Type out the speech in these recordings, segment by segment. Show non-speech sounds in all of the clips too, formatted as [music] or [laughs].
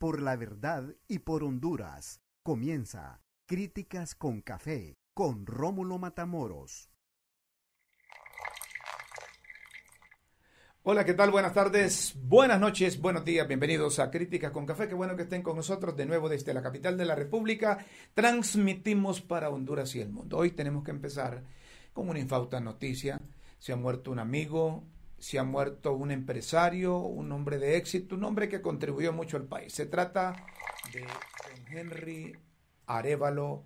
por la verdad y por Honduras. Comienza Críticas con Café con Rómulo Matamoros. Hola, ¿qué tal? Buenas tardes, buenas noches, buenos días, bienvenidos a Críticas con Café. Qué bueno que estén con nosotros de nuevo desde la capital de la República. Transmitimos para Honduras y el mundo. Hoy tenemos que empezar con una infausta noticia. Se ha muerto un amigo, se ha muerto un empresario, un hombre de éxito, un hombre que contribuyó mucho al país. Se trata de don Henry Arevalo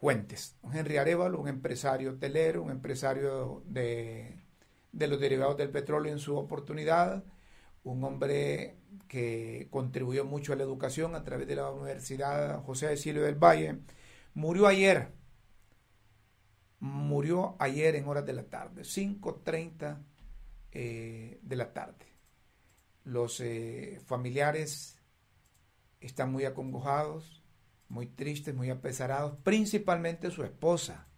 Fuentes. Henry Arevalo, un empresario hotelero, un empresario de, de los derivados del petróleo en su oportunidad, un hombre que contribuyó mucho a la educación a través de la Universidad José de Silvio del Valle, murió ayer. Murió ayer en horas de la tarde, 5.30 eh, de la tarde. Los eh, familiares están muy acongojados, muy tristes, muy apesarados, principalmente su esposa,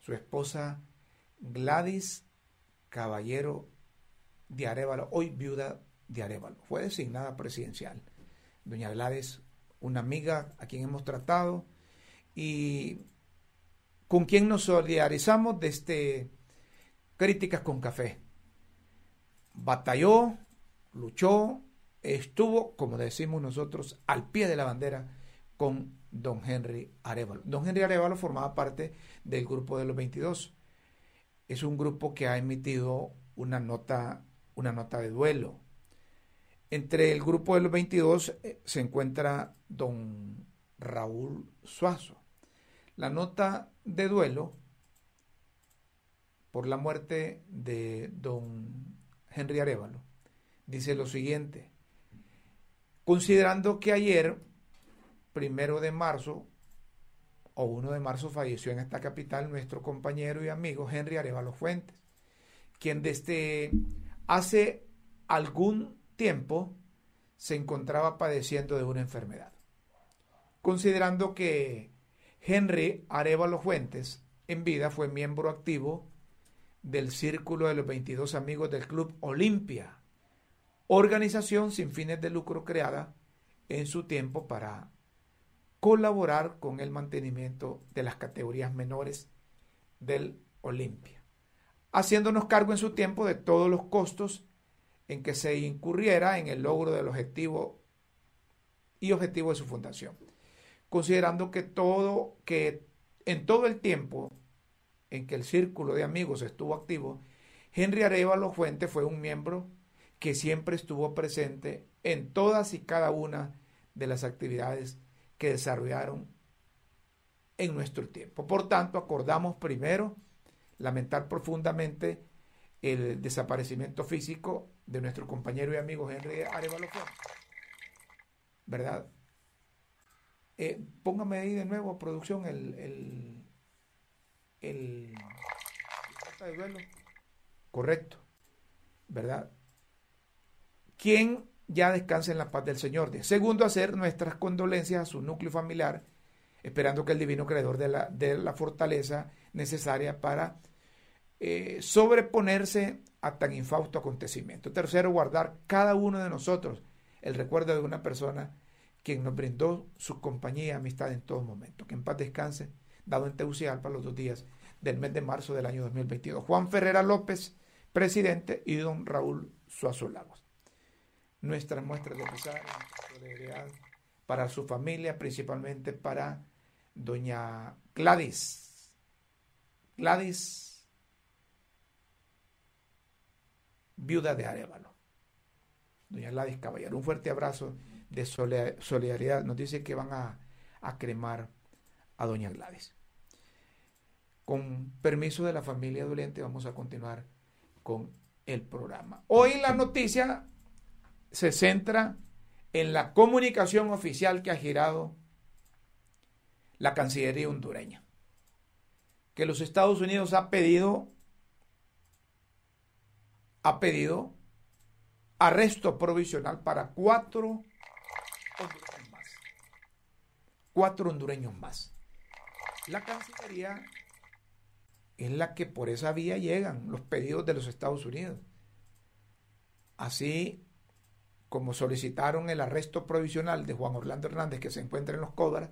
su esposa Gladys Caballero de Arevalo, hoy viuda de Arevalo. Fue designada presidencial. Doña Gladys, una amiga a quien hemos tratado y con quien nos solidarizamos desde este Críticas con Café batalló, luchó, estuvo, como decimos nosotros, al pie de la bandera con don Henry Arevalo. Don Henry Arevalo formaba parte del grupo de los 22. Es un grupo que ha emitido una nota, una nota de duelo. Entre el grupo de los 22 eh, se encuentra don Raúl Suazo. La nota de duelo por la muerte de don Henry Arevalo, dice lo siguiente, considerando que ayer, primero de marzo, o 1 de marzo falleció en esta capital nuestro compañero y amigo Henry Arevalo Fuentes, quien desde hace algún tiempo se encontraba padeciendo de una enfermedad. Considerando que Henry Arevalo Fuentes en vida fue miembro activo del Círculo de los 22 Amigos del Club Olimpia, organización sin fines de lucro creada en su tiempo para colaborar con el mantenimiento de las categorías menores del Olimpia, haciéndonos cargo en su tiempo de todos los costos en que se incurriera en el logro del objetivo y objetivo de su fundación, considerando que todo que en todo el tiempo en que el círculo de amigos estuvo activo, Henry Arevalo Fuente fue un miembro que siempre estuvo presente en todas y cada una de las actividades que desarrollaron en nuestro tiempo. Por tanto, acordamos primero lamentar profundamente el desaparecimiento físico de nuestro compañero y amigo Henry Arevalo Fuente. ¿Verdad? Eh, póngame ahí de nuevo, producción, el el de duelo. Correcto. ¿Verdad? Quien ya descanse en la paz del Señor. Segundo, hacer nuestras condolencias a su núcleo familiar, esperando que el divino creador de la, de la fortaleza necesaria para eh, sobreponerse a tan infausto acontecimiento. Tercero, guardar cada uno de nosotros el recuerdo de una persona quien nos brindó su compañía y amistad en todo momento. Que en paz descanse, dado en Tegucigalpa los dos días del mes de marzo del año 2022. Juan Ferrera López, presidente, y don Raúl Suazo Lagos. Nuestras muestras de pesar para su familia, principalmente para doña Gladys. Gladys, viuda de Arevalo. Doña Gladys Caballero, un fuerte abrazo de solidaridad. Nos dice que van a, a cremar a doña Gladys. Con permiso de la familia doliente vamos a continuar con el programa. Hoy la noticia se centra en la comunicación oficial que ha girado la Cancillería hondureña, que los Estados Unidos ha pedido ha pedido arresto provisional para cuatro hondureños más. Cuatro hondureños más. La Cancillería es la que por esa vía llegan los pedidos de los Estados Unidos. Así como solicitaron el arresto provisional de Juan Orlando Hernández que se encuentra en los Códaras,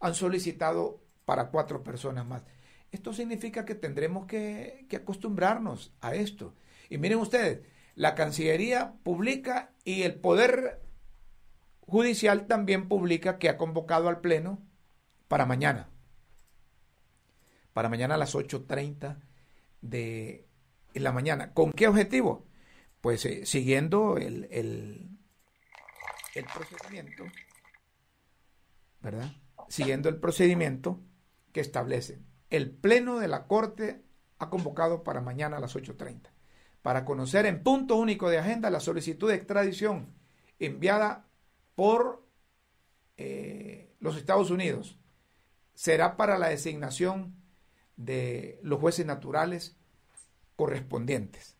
han solicitado para cuatro personas más. Esto significa que tendremos que, que acostumbrarnos a esto. Y miren ustedes, la Cancillería publica y el Poder Judicial también publica que ha convocado al Pleno para mañana. Para mañana a las 8.30 de la mañana. ¿Con qué objetivo? Pues eh, siguiendo el, el, procedimiento, ¿verdad? Siguiendo el procedimiento que establece. El Pleno de la Corte ha convocado para mañana a las 8.30 para conocer en punto único de agenda la solicitud de extradición enviada por eh, los Estados Unidos. Será para la designación de los jueces naturales correspondientes.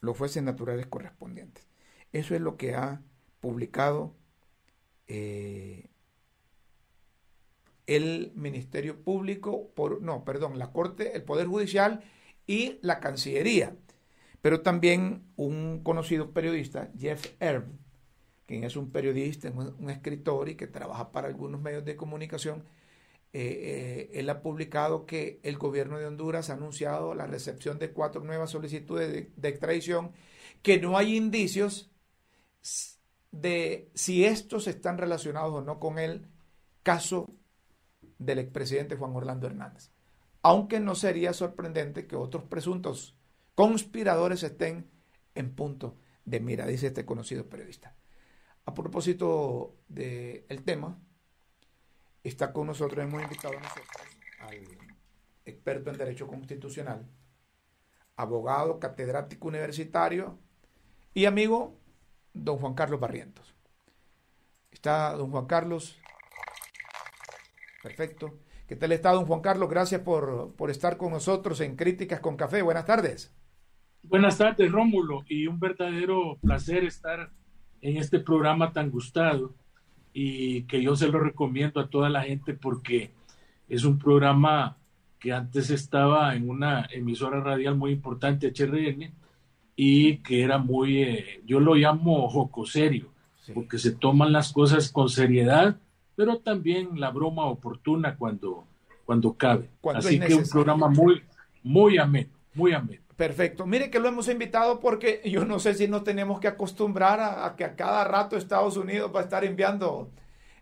Los jueces naturales correspondientes. Eso es lo que ha publicado eh, el Ministerio Público, por, no, perdón, la Corte, el Poder Judicial y la Cancillería. Pero también un conocido periodista, Jeff Erb, quien es un periodista, un, escritor y que trabaja para algunos medios de comunicación, eh, eh, él ha publicado que el gobierno de Honduras ha anunciado la recepción de cuatro nuevas solicitudes de, de extradición, que no hay indicios de si estos están relacionados o no con el caso del expresidente Juan Orlando Hernández. Aunque no sería sorprendente que otros presuntos conspiradores estén en punto de mira, dice este conocido periodista. A propósito del tema, está con nosotros, hemos invitado a nosotros al experto en Derecho Constitucional, abogado, catedrático universitario y amigo, don Juan Carlos Barrientos. Está don Juan Carlos. Perfecto. ¿Qué tal está don Juan Carlos? Gracias por, por estar con nosotros en Críticas con Café. Buenas tardes. Buenas tardes, Rómulo, y un verdadero placer estar en este programa tan gustado y que yo se lo recomiendo a toda la gente porque es un programa que antes estaba en una emisora radial muy importante, HRN, y que era muy, eh, yo lo llamo jocoserio, porque se toman las cosas con seriedad, pero también la broma oportuna cuando, cuando cabe. Así que un programa muy, muy ameno, muy ameno. Perfecto. Mire que lo hemos invitado porque yo no sé si nos tenemos que acostumbrar a, que a cada rato Estados Unidos va a estar enviando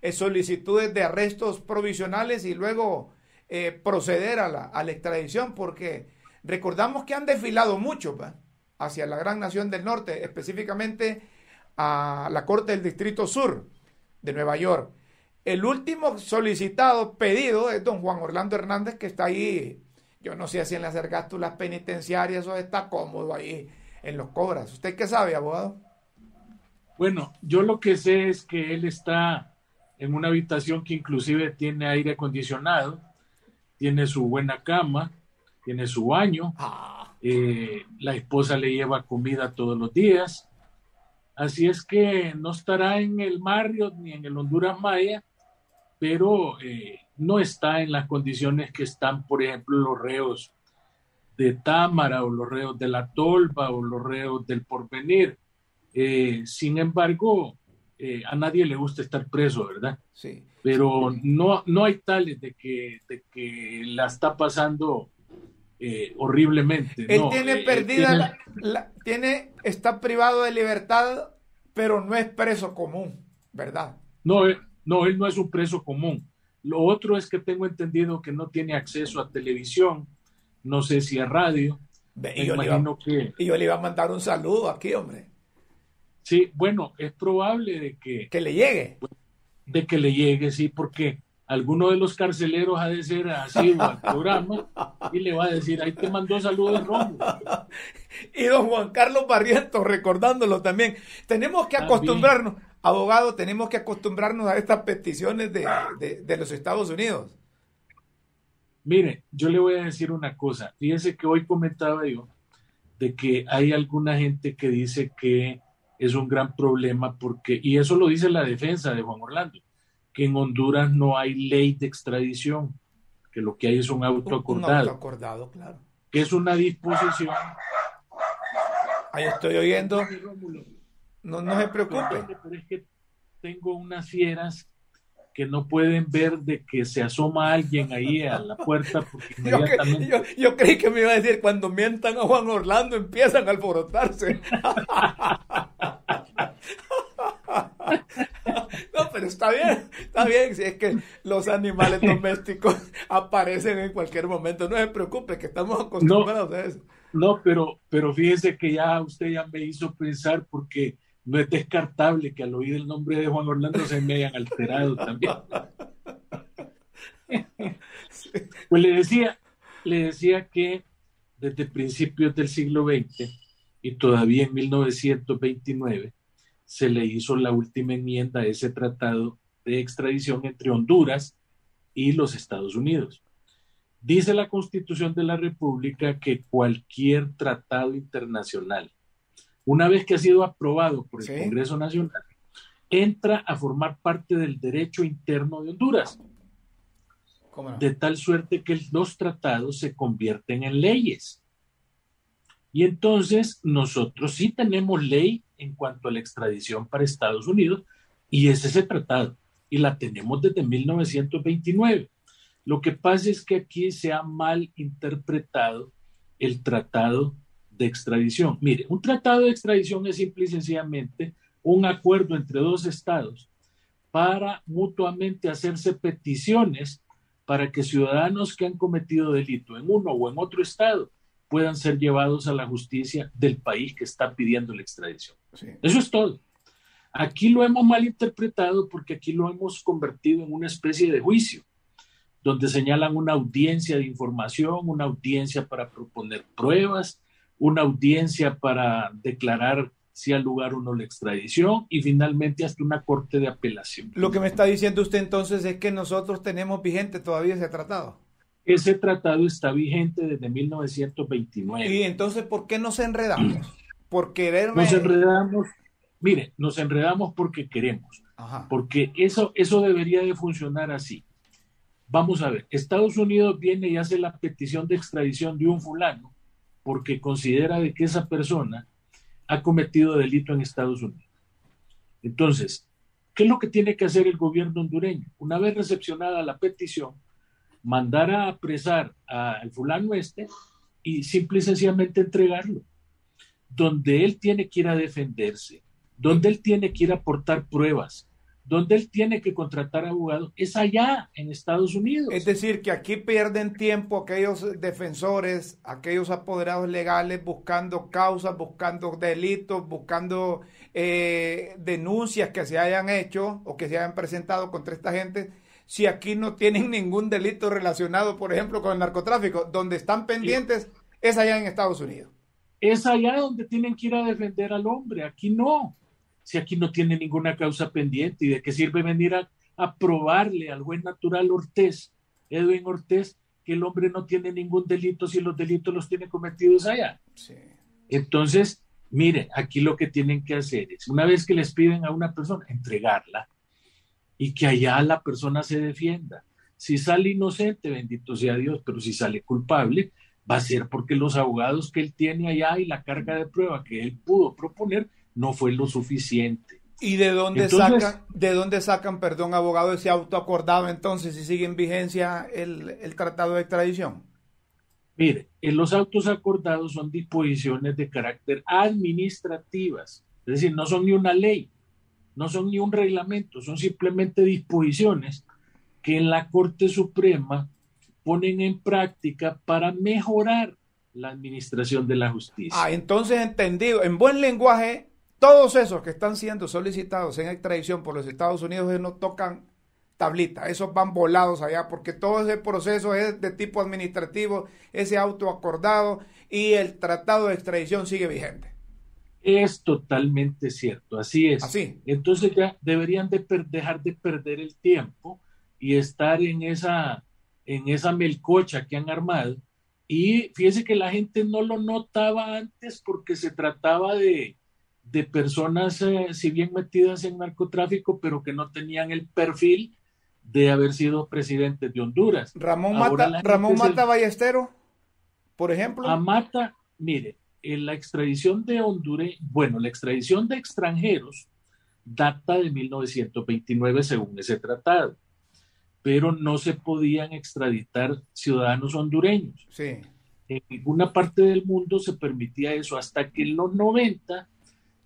eh, solicitudes de arrestos provisionales y luego eh, proceder a la, extradición, porque recordamos que han desfilado mucho hacia la gran nación del norte, específicamente a la Corte del Distrito Sur de Nueva York. El último solicitado pedido es don Juan Orlando Hernández, que está ahí yo no sé si en las ergástulas penitenciarias eso está cómodo ahí en los cobras. ¿Usted qué sabe, abogado? Bueno, yo lo que sé es que él está en una habitación que inclusive tiene aire acondicionado, tiene su buena cama, tiene su baño, ah. eh, la esposa le lleva comida todos los días, así es que no estará en el Marriott ni en el Honduras Maya, pero eh, no está en las condiciones que están, por ejemplo, los reos de Támara o los reos de la Tolva o los reos del Porvenir. Eh, sin embargo, eh, a nadie le gusta estar preso, ¿verdad? Sí. Pero no, no hay tales de que, de que la está pasando eh, horriblemente. Él tiene perdida, la, tiene, está privado de libertad, pero no es preso común, ¿verdad? No, no, él no es un preso común. Lo otro es que tengo entendido que no tiene acceso a televisión, no sé si a radio. Y yo, que... y yo le iba a mandar un saludo aquí, hombre. Sí, bueno, es probable de que... Que le llegue. De que le llegue, sí, porque alguno de los carceleros ha de ser así al programa y le va a decir, ahí te mandó saludos Romo. [laughs] y don Juan Carlos Barrientos, recordándolo también. Tenemos que acostumbrarnos, abogado, tenemos que acostumbrarnos a estas peticiones de, los Estados Unidos. Mire, yo le voy a decir una cosa. Fíjense que hoy comentaba yo de que hay alguna gente que dice que es un gran problema porque, y eso lo dice la defensa de Juan Orlando, que en Honduras no hay ley de extradición, que lo que hay es un auto acordado. acordado, claro. Que es una disposición. Ahí estoy oyendo. No, no se preocupe. Pero es que tengo unas fieras que no pueden ver de que se asoma alguien ahí a la puerta porque [laughs] inmediatamente... yo, yo, creí que me iba a decir cuando mientan a Juan Orlando empiezan a alborotarse. [laughs] No, pero está bien, está bien. Si es que los animales [laughs] domésticos aparecen en cualquier momento, no se preocupe, que estamos acostumbrados a eso. No, pero, pero fíjese que ya usted ya me hizo pensar porque no es descartable que al oír el nombre de Juan Orlando se me hayan alterado también. [laughs] Pues le decía, le decía que desde principios del siglo XX y todavía en 1929 se le hizo la última enmienda a ese tratado de extradición entre Honduras y los Estados Unidos. Dice la Constitución de la República que cualquier tratado internacional, una vez que ha sido aprobado por el Congreso Nacional, entra a formar parte del derecho interno de Honduras. De tal suerte que los tratados se convierten en leyes. Y entonces nosotros sí tenemos ley en cuanto a la extradición para Estados Unidos y es ese tratado y la tenemos desde 1929. Lo que pasa es que aquí se ha mal interpretado el tratado de extradición. Mire, un tratado de extradición es simple y sencillamente un acuerdo entre dos estados para mutuamente hacerse peticiones para que ciudadanos que han cometido delito en uno o en otro estado puedan ser llevados a la justicia del país que está pidiendo la extradición. Eso es todo. Aquí lo hemos malinterpretado porque aquí lo hemos convertido en una especie de juicio, donde señalan una audiencia de información, una audiencia para proponer pruebas, una audiencia para declarar si al lugar o no la extradición y finalmente hasta una corte de apelación. Lo que me está diciendo usted entonces es que nosotros tenemos vigente todavía ese tratado. Ese tratado está vigente desde 1929. ¿Y entonces por qué nos enredamos? Por querer... Nos enredamos, mire, nos enredamos porque queremos. Porque eso, eso debería de funcionar así. Vamos a ver, Estados Unidos viene y hace la petición de extradición de un fulano porque considera de que esa persona ha cometido delito en Estados Unidos. Entonces, ¿qué es lo que tiene que hacer el gobierno hondureño? Una vez recepcionada la petición, mandar a apresar al fulano este y simple y sencillamente entregarlo. Donde él tiene que ir a defenderse, donde él tiene que ir a aportar pruebas, donde él tiene que contratar abogados, es allá, en Estados Unidos. Es decir, que aquí pierden tiempo aquellos defensores, aquellos apoderados legales buscando causas, buscando delitos, buscando eh, denuncias que se hayan hecho o que se hayan presentado contra esta gente si aquí no tienen ningún delito relacionado, por ejemplo, con el narcotráfico? Donde están pendientes es allá en Estados Unidos. Es allá donde tienen que ir a defender al hombre, aquí no. Si aquí no tiene ninguna causa pendiente, ¿y de qué sirve venir a, probarle al buen natural Ortez, Edwin Ortez, que el hombre no tiene ningún delito si los delitos los tiene cometidos allá? Entonces, mire, aquí lo que tienen que hacer es, una vez que les piden a una persona, entregarla y que allá la persona se defienda. Si sale inocente, bendito sea Dios, pero si sale culpable, va a ser porque los abogados que él tiene allá y la carga de prueba que él pudo proponer no fue lo suficiente. ¿Y de dónde sacan, de dónde sacan, perdón, abogado, ese auto acordado entonces si sigue en vigencia el, el tratado de extradición? Mire, en los autos acordados son disposiciones de carácter administrativas, es decir, no son ni una ley, no son ni un reglamento, son simplemente disposiciones que en la Corte Suprema ponen en práctica para mejorar la administración de la justicia. Ah, entonces entendido, en buen lenguaje, todos esos que están siendo solicitados en extradición por los Estados Unidos no tocan tablita, esos van volados allá, porque todo ese proceso es de tipo administrativo, ese auto acordado y el tratado de extradición sigue vigente. Es totalmente cierto, así es. Así. Entonces ya deberían de dejar de perder el tiempo y estar en esa, en esa melcocha que han armado. Y fíjese que la gente no lo notaba antes porque se trataba de, de personas, eh, si bien metidas en narcotráfico, pero que no tenían el perfil de haber sido presidente de Honduras. Ramón Mata, Ramón Mata Ballestero, por ejemplo. A Mata, mire, en la extradición de Honduras, bueno, la extradición de extranjeros data de 1929 según ese tratado, pero no se podían extraditar ciudadanos hondureños. Sí. En ninguna parte del mundo se permitía eso hasta que en los 90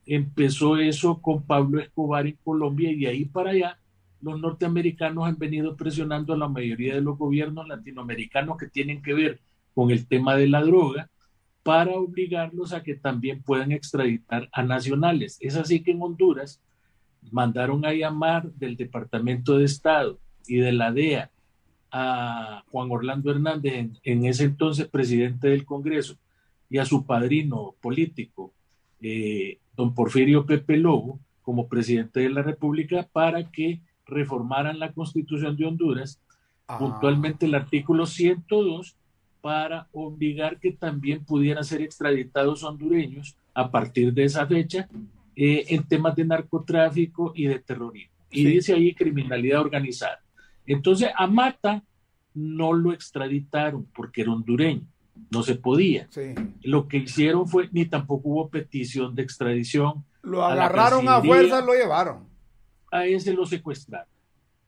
empezó eso con Pablo Escobar en Colombia y de ahí para allá los norteamericanos han venido presionando a la mayoría de los gobiernos latinoamericanos que tienen que ver con el tema de la droga para obligarlos a que también puedan extraditar a nacionales. Es así que en Honduras mandaron a llamar del Departamento de Estado y de la DEA a Juan Orlando Hernández, en, ese entonces presidente del Congreso, y a su padrino político, eh, don Porfirio Pepe Lobo, como presidente de la República, para que reformaran la constitución de Honduras, ah. puntualmente el artículo 102, para obligar que también pudieran ser extraditados hondureños a partir de esa fecha eh, en temas de narcotráfico y de terrorismo. Y dice ahí criminalidad organizada. Entonces a Mata no lo extraditaron porque era hondureño, no se podía. Lo que hicieron fue, ni tampoco hubo petición de extradición. Lo agarraron a, fuerza, lo llevaron. A ese lo secuestraron.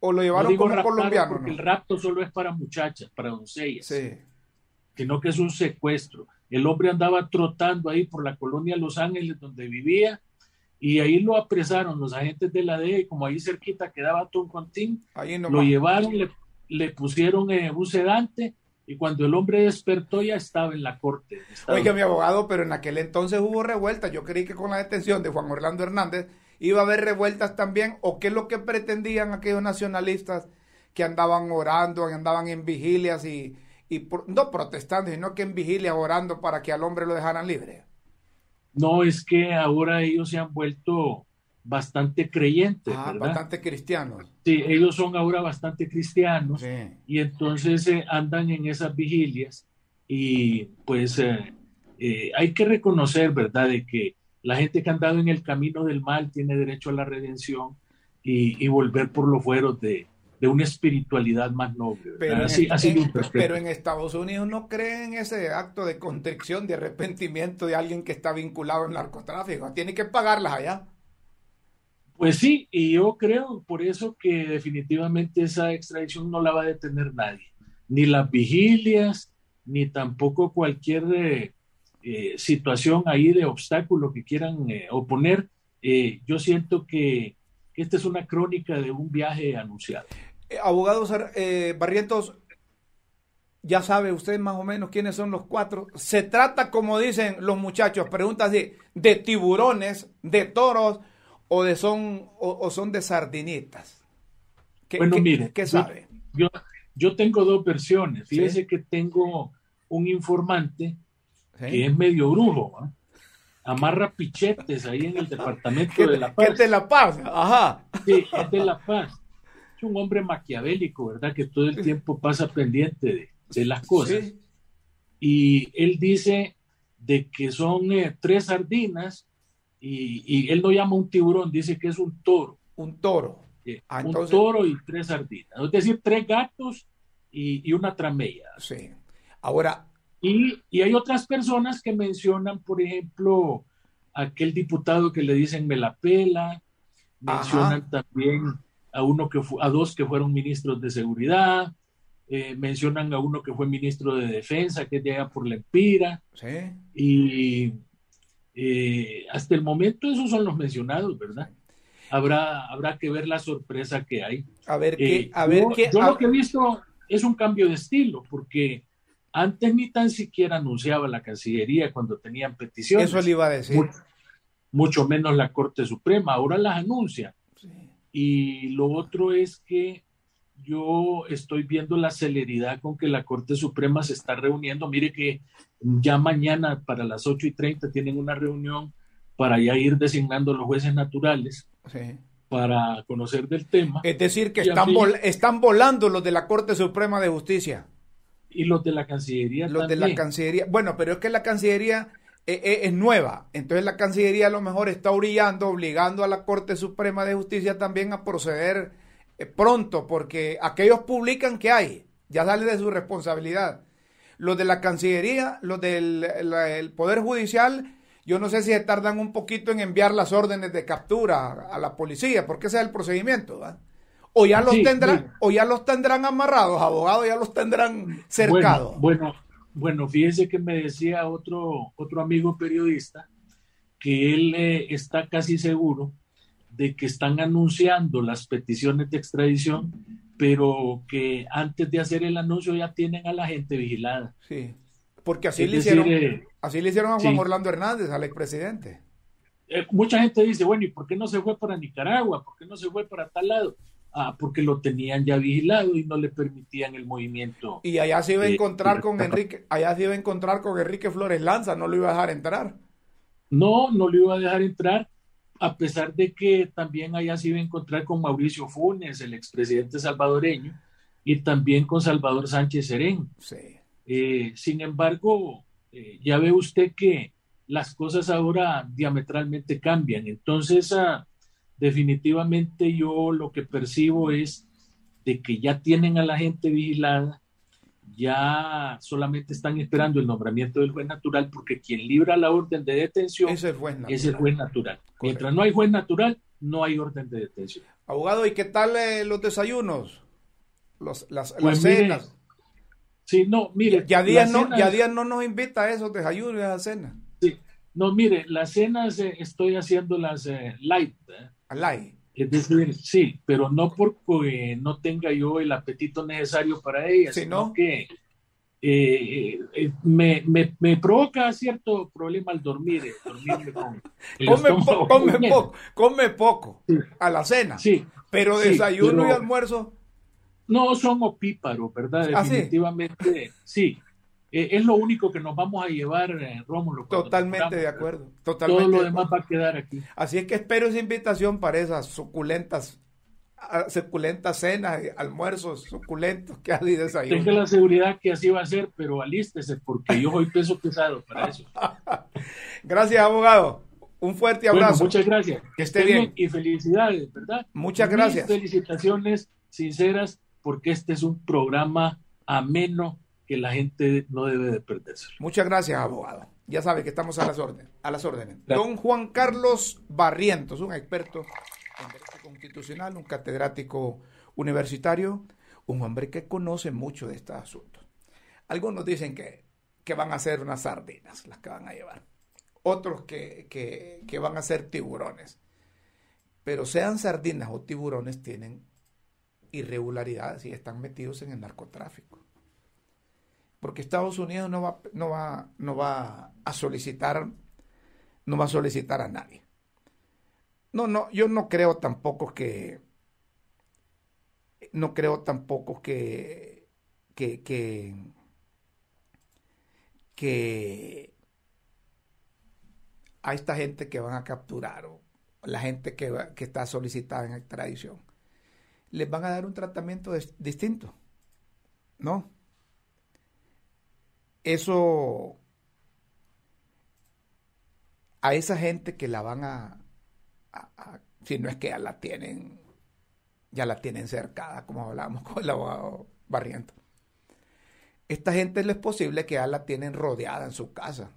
O lo llevaron como colombiano. Porque el rapto solo es para muchachas, para doncellas. Sí. Sino que es un secuestro. El hombre andaba trotando ahí por la colonia Los Ángeles donde vivía y ahí lo apresaron los agentes de la DEA y como ahí cerquita quedaba Toncontín, lo llevaron, le, le pusieron eh, un sedante y cuando el hombre despertó ya estaba en la corte. Oiga, mi abogado, pero en aquel entonces hubo revueltas. Yo creí que con la detención de Juan Orlando Hernández iba a haber revueltas también, o qué es lo que pretendían aquellos nacionalistas que andaban orando, que andaban en vigilias y, y no protestando, sino que en vigilias orando para que al hombre lo dejaran libre. No, es que ahora ellos se han vuelto bastante creyentes, ah, bastante cristianos. Sí, ellos son ahora bastante cristianos y entonces eh, andan en esas vigilias y pues eh, eh, hay que reconocer, ¿verdad?, de que la gente que ha andado en el camino del mal tiene derecho a la redención y, volver por los fueros de, de una espiritualidad más noble. Pero, así, pero en Estados Unidos no creen ese acto de contrición, de arrepentimiento de alguien que está vinculado al narcotráfico. Tiene que pagarlas allá. Pues sí, y yo creo por eso que definitivamente esa extradición no la va a detener nadie, ni las vigilias, ni tampoco cualquier eh, eh, situación ahí de obstáculo que quieran eh, oponer. yo siento que esta es una crónica de un viaje anunciado. Abogados Barrientos, ya sabe usted más o menos quiénes son los cuatro. Se trata, como dicen los muchachos, preguntas de, de tiburones, de toros o de son o, son de sardinitas. ¿Qué, bueno, mire, ¿qué sabe? Yo, yo, tengo dos versiones. Fíjese que tengo un informante que es medio brujo. Amarra pichetes ahí en el departamento de La Paz. ¿Qué es de La Paz? Ajá. Sí, es de La Paz un hombre maquiavélico, ¿verdad? Que todo el tiempo pasa pendiente de, las cosas. Y él dice de que son eh, tres sardinas y, él no llama un tiburón, dice que es un toro. Un toro. Ah, un toro y tres sardinas. Es decir, tres gatos y, una tramella. Sí. Ahora. Y, y, hay otras personas que mencionan, por ejemplo, aquel diputado que le dicen me la pela, mencionan también a uno que a dos que fueron ministros de seguridad, eh, mencionan a uno que fue ministro de defensa, que es de allá por la Empira, y eh, hasta el momento esos son los mencionados, ¿verdad? Habrá, habrá que ver la sorpresa que hay. A ver qué, eh, a ver yo, Yo lo que he visto es un cambio de estilo, porque antes ni tan siquiera anunciaba la Cancillería cuando tenían peticiones. Eso le iba a decir. mucho menos la Corte Suprema, ahora las anuncia. Y lo otro es que yo estoy viendo la celeridad con que la Corte Suprema se está reuniendo. Mire que ya mañana para las 8 y 30 tienen una reunión para ya ir designando los jueces naturales para conocer del tema. Es decir, que están, están volando los de la Corte Suprema de Justicia. Y los de la Cancillería. Los de la Cancillería. Bueno, pero es que la Cancillería eh, eh, es nueva. Entonces la Cancillería a lo mejor está orillando, obligando a la Corte Suprema de Justicia también a proceder eh, pronto, porque aquellos publican que hay, ya sale de su responsabilidad. Los de la Cancillería, los del Poder Judicial, yo no sé si tardan un poquito en enviar las órdenes de captura a la policía, porque ese es el procedimiento. O ya los tendrán, o ya los tendrán amarrados, abogados, ya los tendrán cercados. Bueno, bueno, fíjese que me decía otro, otro amigo periodista que él eh, está casi seguro de que están anunciando las peticiones de extradición, pero que antes de hacer el anuncio ya tienen a la gente vigilada. Sí, porque así, le hicieron, eh, así le hicieron a Juan Orlando Hernández, al expresidente. Eh, mucha gente dice, bueno, ¿y por qué no se fue para Nicaragua? ¿Por qué no se fue para tal lado? Ah, porque lo tenían ya vigilado y no le permitían el movimiento. Y allá se iba a encontrar con Enrique, allá se iba a encontrar con Enrique Flores Lanza, no lo iba a dejar entrar. No, no lo iba a dejar entrar, a pesar de que también allá se iba a encontrar con Mauricio Funes, el expresidente salvadoreño, y también con Salvador Sánchez Serén. Sí. Eh, sin embargo, eh, ya ve usted que las cosas ahora diametralmente cambian. Entonces, ah, definitivamente yo lo que percibo es de que ya tienen a la gente vigilada, ya solamente están esperando el nombramiento del juez natural porque quien libra la orden de detención es el juez natural. Mientras no hay juez natural, no hay orden de detención. Abogado, ¿y qué tal eh, los desayunos? Los, las, pues cenas. Sí, no, mire. Ya Díaz no, ya no nos invita a esos desayunos y a cenas. Sí, no, mire, las cenas eh, estoy haciendo las eh, light. Eh. Light. Es decir, sí, pero no porque no tenga yo el apetito necesario para ellas, sino que me, me, me, provoca cierto problema al dormir, dormirme con [laughs] come, come, poco, come poco a la cena, sí, pero desayuno y almuerzo. No son opíparos, ¿verdad? ¿Ah, Definitivamente, sí. Eh, es lo único que nos vamos a llevar, eh, Rómulo. Totalmente de acuerdo. Totalmente Todo lo demás va a quedar aquí. Así es que espero esa invitación para esas suculentas ah, suculentas cenas, almuerzos suculentos que hay desayuno. Tenga la seguridad que así va a ser, pero alístese porque yo soy peso pesado para eso. [laughs] gracias, abogado. Un fuerte abrazo. muchas gracias. Que esté bien. Y felicidades, ¿verdad? Muchas gracias. felicitaciones sinceras porque este es un programa ameno que la gente no debe de perderse. Muchas gracias, abogado. Ya sabe que estamos a las órdenes. A las órdenes. Don Juan Carlos Barrientos, un experto en derecho constitucional, un catedrático universitario, un hombre que conoce mucho de estos asuntos. Algunos dicen que, que van a ser unas sardinas las que van a llevar. Otros que, que, que van a ser tiburones. Pero sean sardinas o tiburones, tienen irregularidades y están metidos en el narcotráfico. Porque Estados Unidos no va, no va, no va a solicitar, no va a solicitar a nadie. No, no, yo no creo tampoco que, no creo tampoco que, que, que, que a esta gente que van a capturar o la gente que, que está solicitada en extradición les van a dar un tratamiento distinto. ¿No? Eso a esa gente que la van a, si no es que ya la tienen, ya la tienen cercada, como hablábamos [laughs] con el abogado Barriento. Esta gente es posible que ya la tienen rodeada en su casa.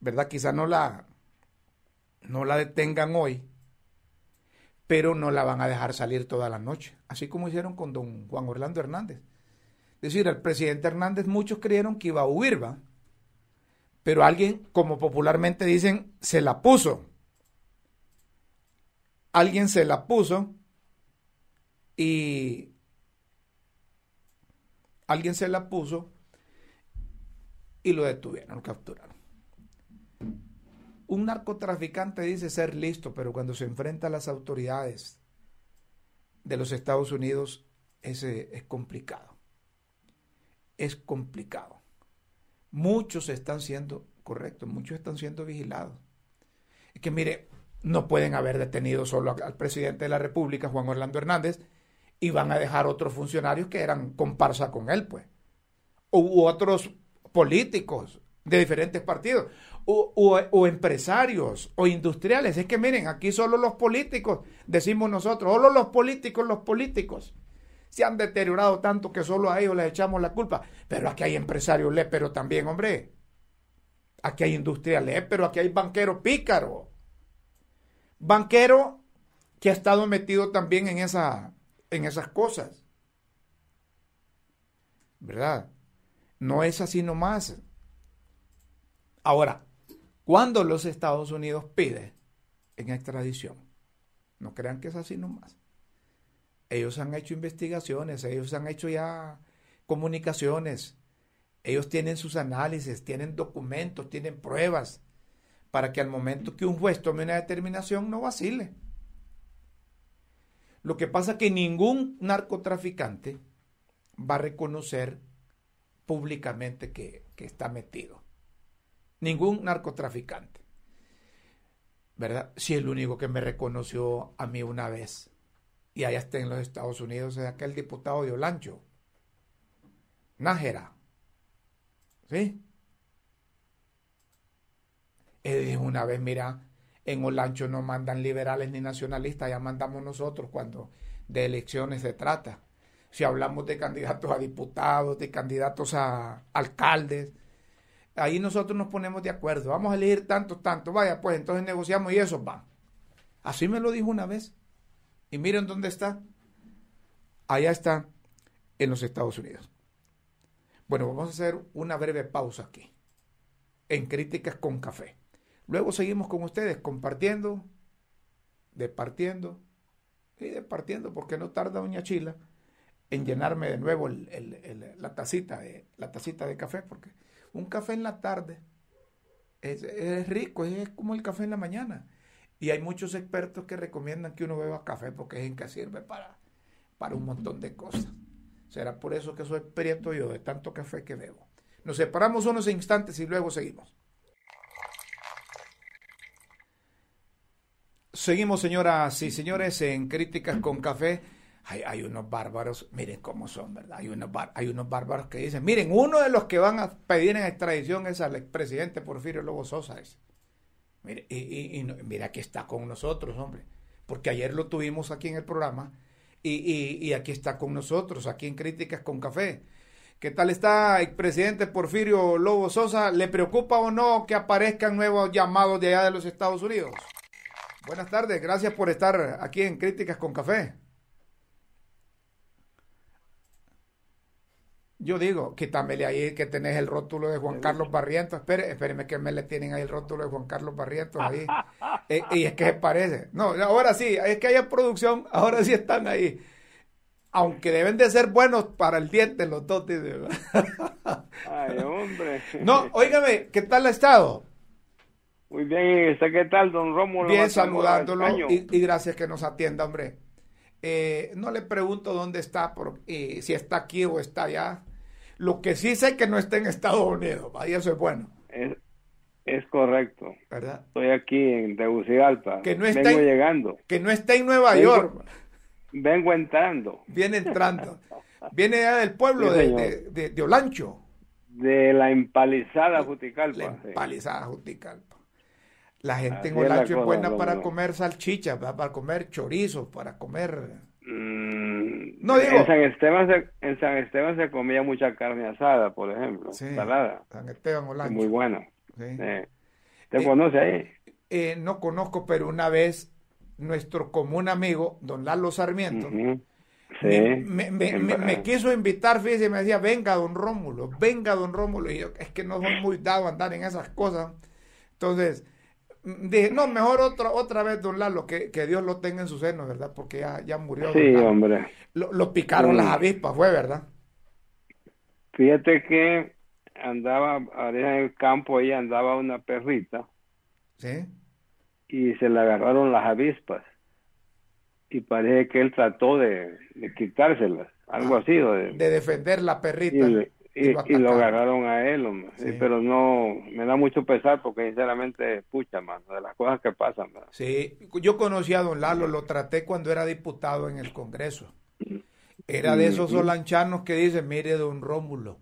¿Verdad? Quizá no la, no la detengan hoy, pero no la van a dejar salir toda la noche, así como hicieron con don Juan Orlando Hernández. Es decir, el presidente Hernández muchos creyeron que iba a huir, ¿va? Pero alguien, como popularmente dicen, se la puso. Alguien se la puso y alguien se la puso y lo detuvieron, lo capturaron. Un narcotraficante dice ser listo, pero cuando se enfrenta a las autoridades de los Estados Unidos, ese es complicado. Es complicado. Muchos están siendo, correctos, muchos están siendo vigilados. Es que mire, no pueden haber detenido solo al presidente de la República, Juan Orlando Hernández, y van a dejar otros funcionarios que eran comparsa con él, pues. U otros políticos de diferentes partidos o, empresarios o industriales. Es que miren, aquí solo los políticos, decimos nosotros, solo los políticos, los políticos. Se han deteriorado tanto que solo a ellos les echamos la culpa. Pero aquí hay empresarios pero también, hombre. Aquí hay industria pero aquí hay banquero pícaro. Banquero que ha estado metido también en, esa, en esas cosas. ¿Verdad? No es así nomás. Ahora, cuando los Estados Unidos piden en extradición, no crean que es así nomás. Ellos han hecho investigaciones, ellos han hecho ya comunicaciones, ellos tienen sus análisis, tienen documentos, tienen pruebas para que al momento que un juez tome una determinación no vacile. Lo que pasa es que ningún narcotraficante va a reconocer públicamente que, está metido. Ningún narcotraficante. ¿Verdad? Si el único que me reconoció a mí una vez, y allá está en los Estados Unidos, es aquel diputado de Olancho, Nájera. ¿Sí? Él dijo una vez, mira, en Olancho no mandan liberales ni nacionalistas, ya mandamos nosotros cuando de elecciones se trata. Si hablamos de candidatos a diputados, de candidatos a alcaldes, ahí nosotros nos ponemos de acuerdo. Vamos a elegir tanto, tanto. Vaya, pues entonces negociamos y eso va. Así me lo dijo una vez. Y miren dónde está. Allá está en los Estados Unidos. Bueno, vamos a hacer una breve pausa aquí. En Críticas con Café. Luego seguimos con ustedes compartiendo, departiendo y departiendo, porque no tarda Doña Chila en llenarme de nuevo la, tacita de, la tacita de café, porque un café en la tarde es, rico, es como el café en la mañana. Y hay muchos expertos que recomiendan que uno beba café porque es en que sirve para, para un montón de cosas. Será por eso que soy prieto yo de tanto café que bebo. Nos separamos unos instantes y luego seguimos. Seguimos, señoras y señores, en Críticas con Café. Hay, unos bárbaros, miren cómo son, ¿verdad? Hay unos, hay unos bárbaros que dicen, miren, uno de los que van a pedir en extradición es al expresidente Porfirio Lobo Sosa. Mire, y, mira que está con nosotros, hombre. Porque ayer lo tuvimos aquí en el programa y, y aquí está con nosotros, aquí en Críticas con Café. ¿Qué tal está el presidente Porfirio Lobo Sosa? ¿Le preocupa o no que aparezcan nuevos llamados de allá de los Estados Unidos? Buenas tardes, gracias por estar aquí en Críticas con Café. Yo digo, quítamele ahí que tenés el rótulo de Juan Carlos Barrientos. Espere, espéreme que me le tienen ahí el rótulo de Juan Carlos Barrientos ahí. [laughs] Eh, y es que se parece. No, ahora sí, es que hay producción, ahora sí están ahí. Aunque deben de ser buenos para el diente los dos. Ay, hombre. No, óigame, ¿qué tal ha estado? Muy bien, ¿y qué tal, don Rómulo? Bien, saludándolo y, gracias que nos atienda, hombre. Eh, no le pregunto dónde está, por, si está aquí o está allá. Lo que sí sé que no está en Estados Unidos, ahí eso es bueno. Es, correcto. ¿Verdad? Estoy aquí en Tegucigalpa. Que no está vengo llegando. Que no está en Nueva York. Vengo entrando. Viene entrando. Viene del pueblo de, de, de, Olancho. De la empalizada Juticalpa. La empalizada Juticalpa. La gente en Olancho es buena para comer salchichas, para comer chorizos, para comer... No digo... En San, Esteban se, en San Esteban se comía mucha carne asada, por ejemplo, salada. San Esteban, Olancho. muy bueno. ¿Te eh, conoce ahí? Eh, no conozco, pero una vez nuestro común amigo, don Lalo Sarmiento, me, quiso invitar, fíjese, me decía, venga, don Rómulo, venga, don Rómulo. Y yo, es que no soy muy dado a andar en esas cosas. Entonces, Dije, no, mejor otra, otra vez, don Lalo, que, que Dios lo tenga en su seno, ¿verdad? Porque ya, ya murió. Sí, hombre. Lo, picaron las avispas, fue, ¿verdad? Fíjate que andaba, en el campo, ahí andaba una perrita. Sí. Y se le agarraron las avispas. Y parece que él trató de, quitárselas, algo ah, así. De, de defender la perrita. Y, [laughs] lo agarraron a él, pero no, me da mucho pesar porque sinceramente, pucha, mano, de las cosas que pasan. Sí, yo conocí a don Lalo, lo traté cuando era diputado en el Congreso. Era de esos solanchanos que dicen, mire, don Rómulo,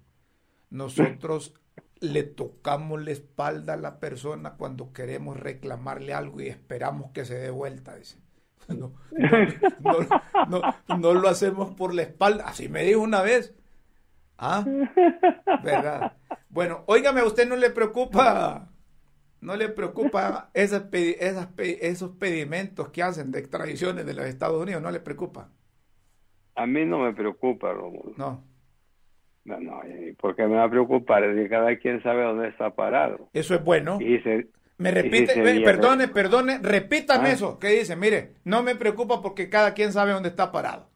nosotros [laughs] le tocamos la espalda a la persona cuando queremos reclamarle algo y esperamos que se dé vuelta, dice. [laughs] No, no, lo hacemos por la espalda. Así me dijo una vez. ¿Ah? [laughs] ¿Verdad? Bueno, óigame, ¿a usted no le preocupa, no le preocupa esas, esas, esos pedimentos que hacen de extradiciones de los Estados Unidos? ¿No le preocupa? A mí no me preocupa, Romulo. No. No, no, porque me va a preocupar? Es que cada quien sabe dónde está parado. Eso es bueno. Y me repite, perdone, perdone, repítame ah. eso. ¿Qué dice? Mire, no me preocupa porque cada quien sabe dónde está parado.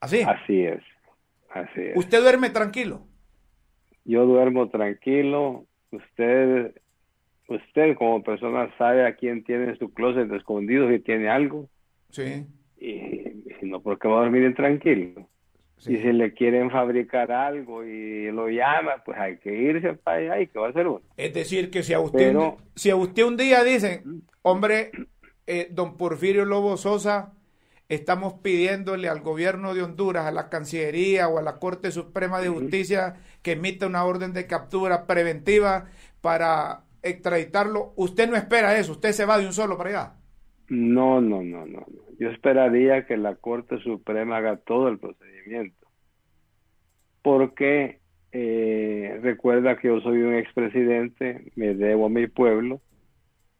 ¿Así? Así es. Así es. ¿Usted duerme tranquilo? Yo duermo tranquilo. Usted, usted como persona sabe a quién tiene su closet escondido si tiene algo. Sí. Y, y no, porque va a dormir tranquilo. Si se le quieren fabricar algo y lo llama, pues hay que irse para allá y que va a hacer uno. Es decir, que si a usted, si a usted un día dicen, hombre, eh, don Porfirio Lobo Sosa, estamos pidiéndole al gobierno de Honduras, a la Cancillería o a la Corte Suprema de Justicia que emita una orden de captura preventiva para extraditarlo, usted no espera eso, usted se va de un solo para allá. No, no, no, no. Yo esperaría que la Corte Suprema haga todo el procedimiento. Porque eh, recuerda que yo soy un expresidente, me debo a mi pueblo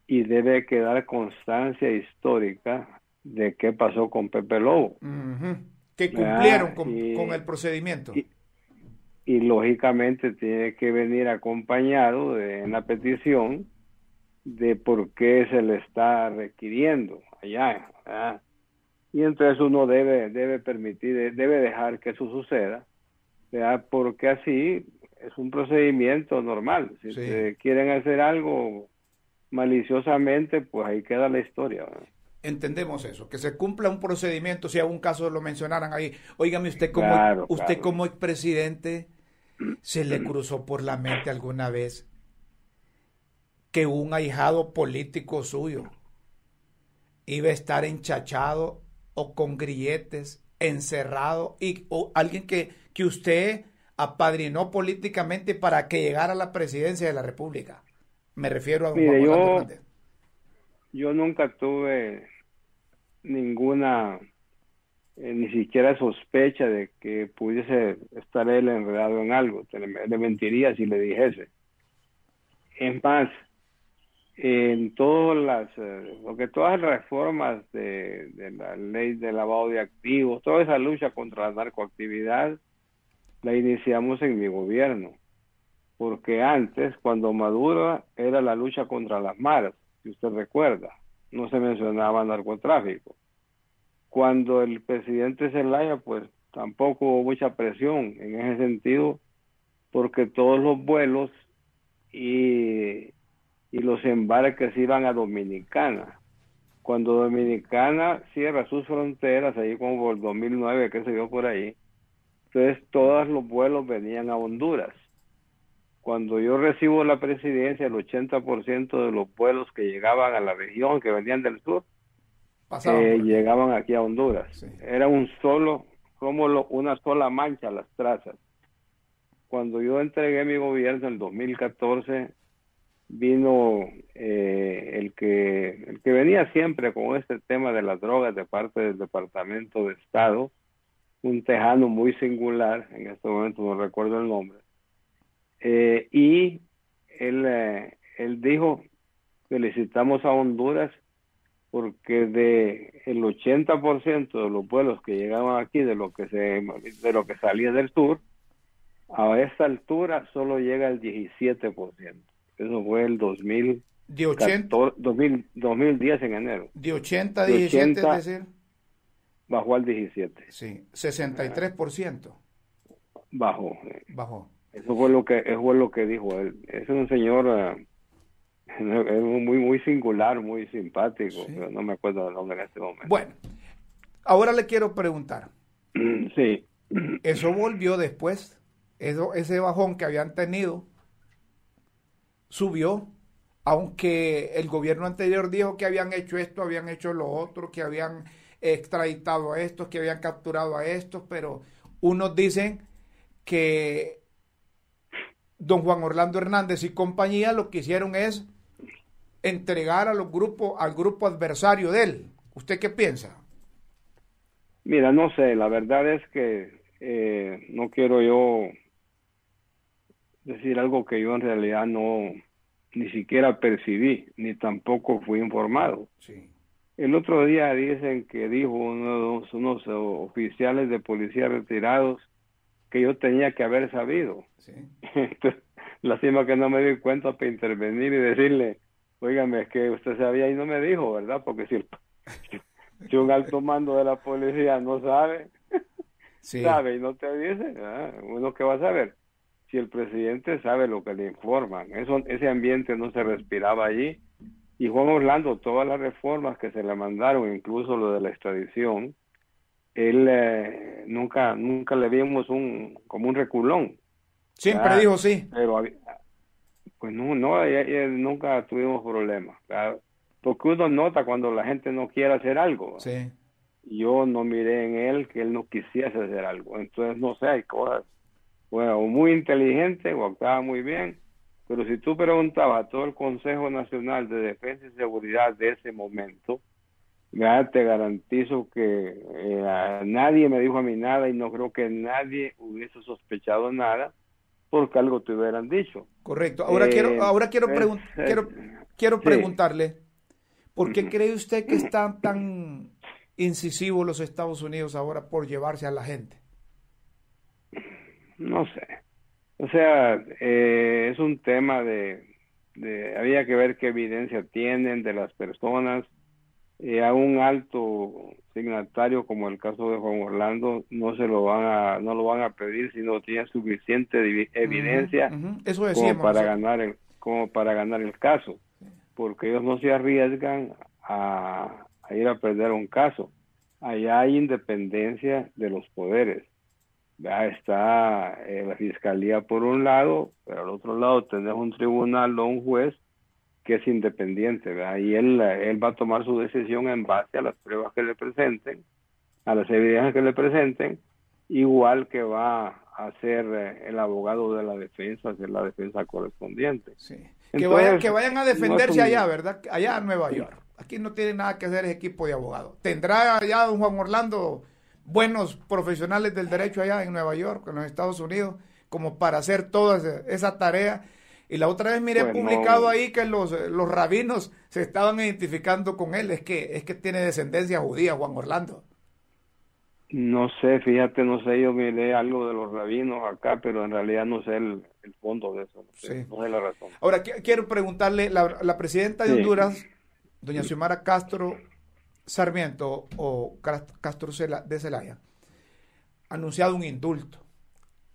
y debe quedar constancia histórica de qué pasó con Pepe Lobo. Que cumplieron con, el procedimiento. Y, lógicamente tiene que venir acompañado de la petición de por qué se le está requiriendo allá. Y entonces uno debe, debe permitir, debe dejar que eso suceda, porque así es un procedimiento normal. Si quieren hacer algo maliciosamente, pues ahí queda la historia. Entendemos eso, que se cumpla un procedimiento, si algún caso lo mencionaran ahí. Óigame, usted como, usted como expresidente, ¿se le cruzó por la mente alguna vez que un ahijado político suyo iba a estar enchachado o con grilletes, encerrado, y o alguien que, que usted apadrinó políticamente para que llegara a la presidencia de la República. Me refiero a don yo, yo nunca tuve ninguna, eh, ni siquiera sospecha de que pudiese estar él enredado en algo. Le, mentiría si le dijese. Es más, en todas las, eh, porque todas las reformas de, la ley de lavado de activos, toda esa lucha contra la narcoactividad, la iniciamos en mi gobierno. Porque antes, cuando Maduro era la lucha contra las maras, si usted recuerda, no se mencionaba narcotráfico. Cuando el presidente Zelaya, pues tampoco hubo mucha presión en ese sentido, porque todos los vuelos y y los embarques iban a Dominicana. Cuando Dominicana cierra sus fronteras, ahí como por el 2009, que se dio por ahí, entonces todos los vuelos venían a Honduras. Cuando yo recibo la presidencia, el 80% de los vuelos que llegaban a la región, que venían del sur, eh, llegaban aquí a Honduras. Era un solo, como una sola mancha las trazas. Cuando yo entregué mi gobierno en el 2014, vino eh, el que el que venía siempre con este tema de las drogas de parte del Departamento de Estado, un tejano muy singular, en este momento no recuerdo el nombre, eh, y él, eh, él dijo, felicitamos a Honduras porque de el 80% de los vuelos que llegaban aquí de lo que se de lo que salía del sur a esta altura solo llega el 17%. Eso fue el 2000, de 80, 2010 en enero. De 80 a 17, es decir. Bajó al 17. Sí, 63%. Bajó. Bajó. Eso fue lo que, eso fue lo que dijo él. Es un señor [laughs] uh, muy, muy singular, muy simpático, no me acuerdo del nombre en este momento. Bueno, ahora le quiero preguntar. Sí. [clears throat] Eso volvió después, eso, ese bajón que habían tenido subió, aunque el gobierno anterior dijo que habían hecho esto, habían hecho lo otro, que habían extraditado a estos, que habían capturado a estos, pero unos dicen que don Juan Orlando Hernández y compañía lo que hicieron es entregar a los grupos, al grupo adversario de él. ¿Usted qué piensa? Mira, no sé, la verdad es que eh, no quiero yo decir algo que yo en realidad no ni siquiera percibí, ni tampoco fui informado. Sí. El otro día dicen que dijo uno unos oficiales de policía retirados que yo tenía que haber sabido. Sí. [laughs] Lástima que no me di cuenta para intervenir y decirle, oígame, es que usted sabía y no me dijo, ¿verdad? Porque si, [laughs] si un alto mando de la policía no sabe, [laughs] sabe y no te dice, ah, uno que va a saber. Si el presidente sabe lo que le informan, eso, ese ambiente no se respiraba allí. Y Juan Orlando, todas las reformas que se le mandaron, incluso lo de la extradición, él eh, nunca nunca le vimos un como un reculón. Siempre dijo sí. Pero pues no, no nunca tuvimos problemas. Porque uno nota cuando la gente no quiere hacer algo. Sí. Yo no miré en él que él no quisiese hacer algo. Entonces, no sé, hay cosas, bueno, muy inteligente o actuaba muy bien. Pero si tú preguntabas a todo el Consejo Nacional de Defensa y Seguridad de ese momento, ya te garantizo que eh, nadie me dijo a mí nada y no creo que nadie hubiese sospechado nada porque algo te hubieran dicho. Correcto. Ahora quiero, eh, ahora quiero, quiero, quiero preguntarle, ¿Por qué cree usted que están tan incisivos los Estados Unidos ahora por llevarse a la gente? No sé. O sea, eh, es un tema de, había que ver qué evidencia tienen de las personas. Eh, a un alto signatario como el caso de Juan Orlando no se lo van a no lo van a pedir si no tiene suficiente evidencia Eso como para ganar el como para ganar el caso porque ellos no se arriesgan a, ir a perder un caso. Allá hay independencia de los poderes. Ya está eh, la fiscalía por un lado, pero al otro lado tenés un tribunal o un juez que es independiente, y él, él va a tomar su decisión en base a las pruebas que le presenten, a las evidencias que le presenten, igual que va a ser eh, el abogado de la defensa, hacer la defensa correspondiente. Sí que, vayan, que vayan a defenderse allá, ¿verdad? Allá en Nueva York. Aquí no tiene nada que hacer ese equipo de abogados. ¿Tendrá allá don Juan Orlando buenos profesionales del derecho allá en Nueva York, en los Estados Unidos, como para hacer toda esa tarea? Y la otra vez miré pues publicado ahí que los, los rabinos se estaban identificando con él. Es que, es que tiene descendencia judía, Juan Orlando. No sé, fíjate, no sé, yo miré algo de los rabinos acá, pero en realidad no sé el, fondo de eso, no sé, la razón. Ahora, quiero preguntarle, la, presidenta de Honduras, doña Xiomara Castro Sarmiento o Castro de Celaya, ha anunciado un indulto.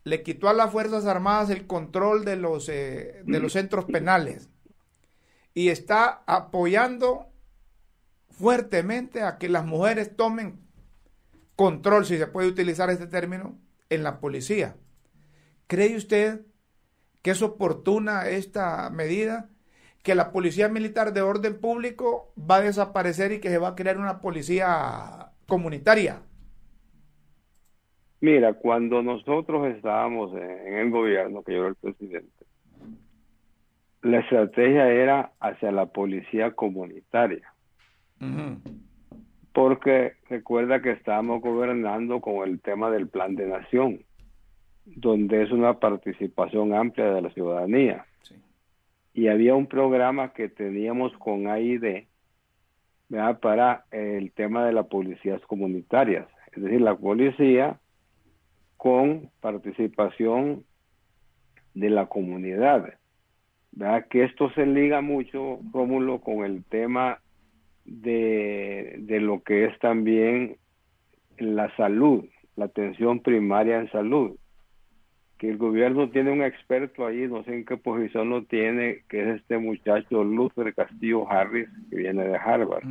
Le quitó a las Fuerzas Armadas el control de los, eh, de los centros [laughs] penales y está apoyando fuertemente a que las mujeres tomen control, si se puede utilizar este término, en la policía. ¿Cree usted que es oportuna esta medida? ¿Que la policía militar de orden público va a desaparecer y que se va a crear una policía comunitaria? Mira, cuando nosotros estábamos en el gobierno, que yo era el presidente, la estrategia era hacia la policía comunitaria. Porque recuerda que estamos gobernando con el tema del plan de nación, donde es una participación amplia de la ciudadanía. Y había un programa que teníamos con AID para el tema de las policías comunitarias, es decir, la policía con participación de la comunidad. ¿verdad? Que esto se liga mucho, Rómulo, con el tema de, de lo que es también la salud, la atención primaria en salud. Que el gobierno tiene un experto ahí, no sé en qué posición lo tiene, que es este muchacho Luther Castillo Harris, que viene de Harvard.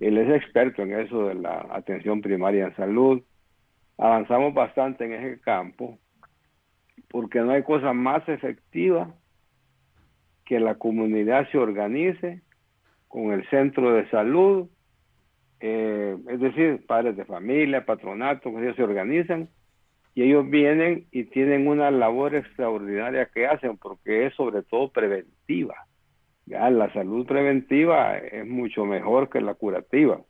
Él es experto en eso de la atención primaria en salud. Avanzamos bastante en ese campo, porque no hay cosa más efectiva que la comunidad se organice con el centro de salud, eh, es decir, padres de familia, patronato, que ellos se organizan y ellos vienen y tienen una labor extraordinaria que hacen porque es sobre todo preventiva. Ya la salud preventiva es mucho mejor que la curativa.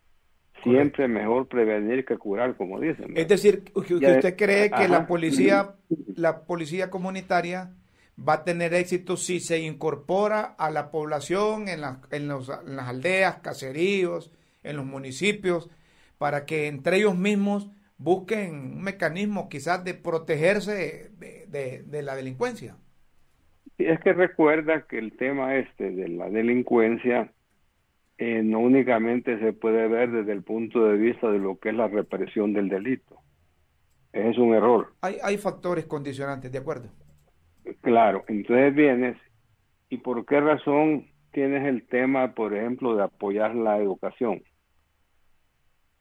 Siempre mejor prevenir que curar, como dicen. Es decir, que usted cree que la policía, la policía comunitaria va a tener éxito si se incorpora a la población en, en, las aldeas, caseríos, en los municipios, para que entre ellos mismos busquen un mecanismo quizás de protegerse de, la delincuencia. es que recuerda que el tema este de la delincuencia eh, no únicamente se puede ver desde el punto de vista de lo que es la represión del delito. es un error. Hay, hay factores condicionantes, ¿de acuerdo? Claro, entonces vienes y por qué razón tienes el tema, por ejemplo, de apoyar la educación.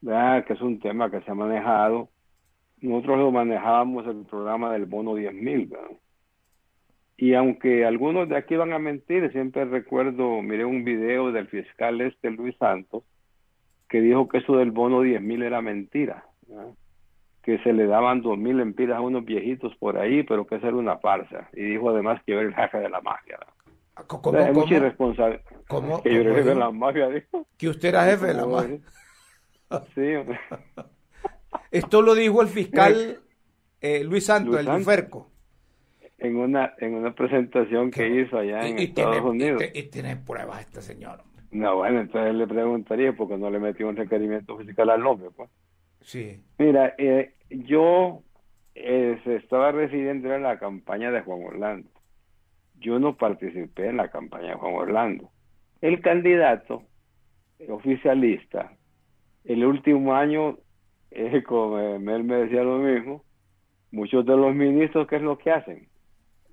¿Verdad? Que es un tema que se ha manejado. Nosotros lo manejábamos en el programa del bono 10 mil. Y aunque algunos de aquí van a mentir, siempre recuerdo, miré un video del fiscal este Luis Santos, que dijo que eso del bono 10 mil era mentira. Que se le daban dos mil empiras a unos viejitos por ahí, pero que eso era una farsa. Y dijo además que era el jefe de la mafia. ¿Cómo, es mucha irresponsabilidad. ¿Cómo? Que yo era el jefe de la mafia, dijo. Que usted era jefe de la mafia. Sí. [laughs] Esto lo dijo el fiscal eh, Luis Santos, el Duferco en una en una presentación que hizo allá en Estados Unidos. Y, tiene pruebas este señor. No, bueno, entonces le preguntaría porque no le metió un requerimiento fiscal al nombre, pues. Sí. Mira, eh, yo eh, estaba residiendo en la campaña de Juan Orlando. Yo no participé en la campaña de Juan Orlando. El candidato oficialista, el último año, eh, [laughs] como él me decía lo mismo, muchos de los ministros, ¿qué es lo que hacen?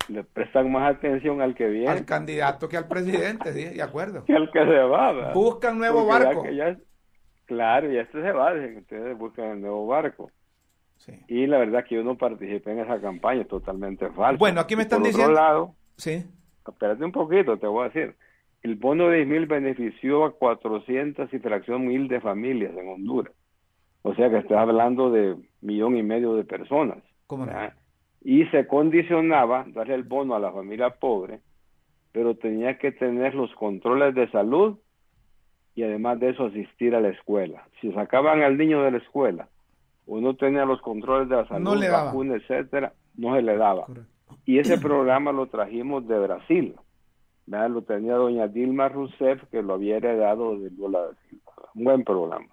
Le prestan más atención al que viene. Al candidato que al presidente, sí, de acuerdo. Que [laughs] al que se va. Buscan nuevo barco. claro, y este se va, ustedes buscan el nuevo barco. Sí. Y la verdad que yo no participé en esa campaña, es totalmente falso. Bueno, aquí me están diciendo... Por otro lado, sí. espérate un poquito, te voy a decir. El bono de 10 mil benefició a 400 y fracción mil de familias en Honduras. O sea que estás hablando de millón y medio de personas. ¿Cómo no? Y se condicionaba darle el bono a la familia pobre, pero tenía que tener los controles de salud y además de eso asistir a la escuela. Si sacaban al niño de la escuela o no tenía los controles de la salud, no vacuna, etcétera, no se le daba. Y ese programa lo trajimos de Brasil. Lo tenía doña Dilma Rousseff, que lo había heredado de Lula Un buen programa.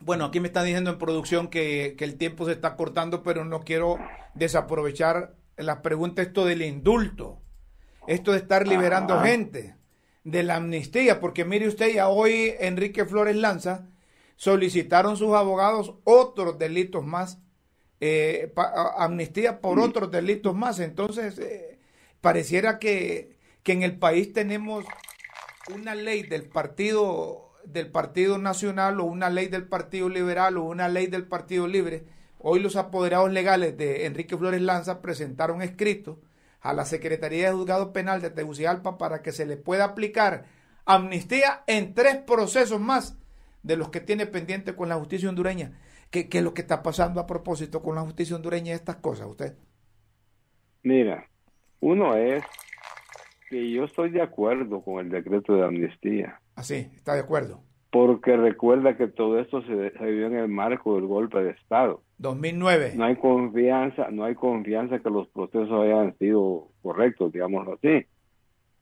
Bueno, aquí me están diciendo en producción que, el tiempo se está cortando, pero no quiero desaprovechar las preguntas, esto del indulto, esto de estar liberando gente, de la amnistía, porque mire usted, ya hoy Enrique Flores Lanza solicitaron sus abogados otros delitos más, eh, amnistía por otros delitos más. Entonces, eh, pareciera que, que en el país tenemos una ley del partido del Partido Nacional o una ley del Partido Liberal o una ley del Partido Libre. Hoy los apoderados legales de Enrique Flores Lanza presentaron escrito a la Secretaría de Juzgado Penal de Tegucigalpa para que se le pueda aplicar amnistía en tres procesos más de los que tiene pendiente con la justicia hondureña. ¿Qué, es lo que está pasando a propósito con la justicia hondureña estas cosas, usted? Mira, uno es que yo estoy de acuerdo con el decreto de amnistía. Así, está de acuerdo. Porque recuerda que todo esto se, se, vivió en el marco del golpe de Estado. 2009. No hay confianza, no hay confianza que los procesos hayan sido correctos, digámoslo así.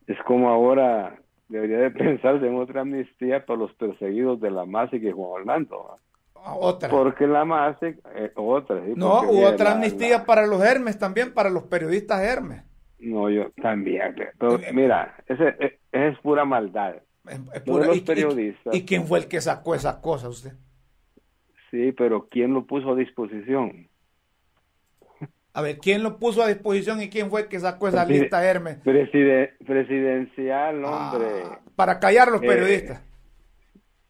Es como ahora debería de [laughs] pensarse en otra amnistía para los perseguidos de la MASI que Juan Orlando. Otra. Porque la MASI, eh, otra. no, hubo otra amnistía para los Hermes también, para los periodistas Hermes. No, yo también. Pero, eh, mira, ese, ese es pura maldad y, periodistas. ¿Y, quién fue el que sacó esas cosas usted? Sí, pero ¿quién lo puso a disposición? A ver, ¿quién lo puso a disposición y quién fue el que sacó esa lista, Hermes? presidencial, ah, hombre. para callar a los eh, periodistas.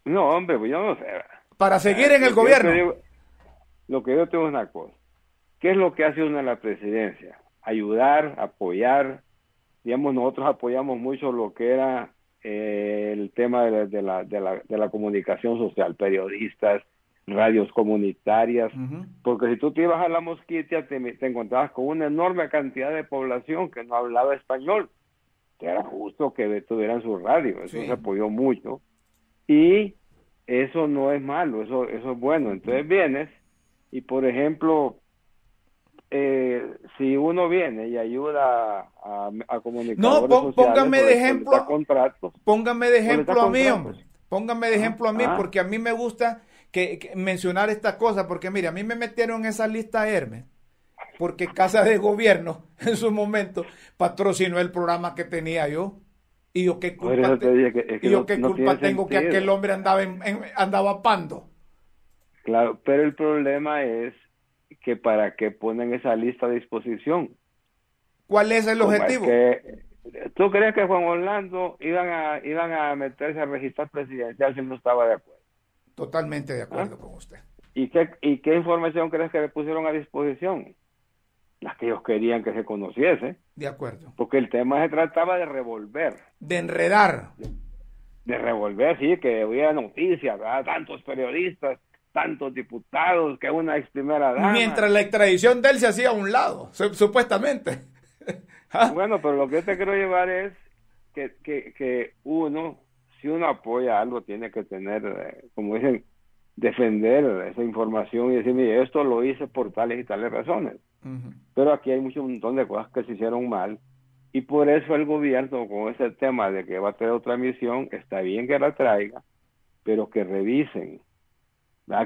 no, hombre, pues yo no sé. Para seguir en el gobierno. lo que yo tengo es una cosa. ¿Qué es lo que hace uno en la presidencia? Ayudar, apoyar. Digamos, nosotros apoyamos mucho lo que era eh, el tema de la, de, la, de, la, comunicación social, periodistas, radios comunitarias, porque si tú te ibas a la mosquitia te, te, encontrabas con una enorme cantidad de población que no hablaba español, que era justo que tuvieran su radio, eso se apoyó mucho. Y eso no es malo, eso, eso es bueno. Entonces vienes y, por ejemplo, eh, si uno viene y ayuda a, a comunicadores no, póngame de ejemplo, contratos, póngame de ejemplo a mí, de ejemplo a mí, porque a mí me gusta que, mencionar esta cosa, porque mire, a mí me metieron en esa lista Hermes, porque Casa de Gobierno [laughs] en su momento patrocinó el programa que tenía yo. Y yo qué culpa, yo qué culpa tengo que aquel hombre andaba, andaba pando. Claro, pero el problema es que para qué ponen esa lista a disposición. ¿Cuál es el objetivo? ¿Tú crees que Juan Orlando iban a, iban a meterse a registrar presidencial si no estaba de acuerdo? Totalmente de acuerdo ¿Ah? con usted. ¿Y qué, ¿Y qué información crees que le pusieron a disposición? Las que ellos querían que se conociese. De acuerdo. Porque el tema se trataba de revolver. De enredar. De, revolver, sí, que hubiera noticias, ¿verdad? Tantos periodistas tantos diputados, que una ex primera dama. Mientras la extradición de él se hacía a un lado, supuestamente. [laughs] ¿Ah? bueno, pero lo que te quiero llevar es que, que, que, uno, si uno apoya algo, tiene que tener, eh, como dicen, defender esa información y decir, mire, esto lo hice por tales y tales razones. Pero aquí hay mucho, un montón de cosas que se hicieron mal y por eso el gobierno con ese tema de que va a tener otra misión, está bien que la traiga, pero que revisen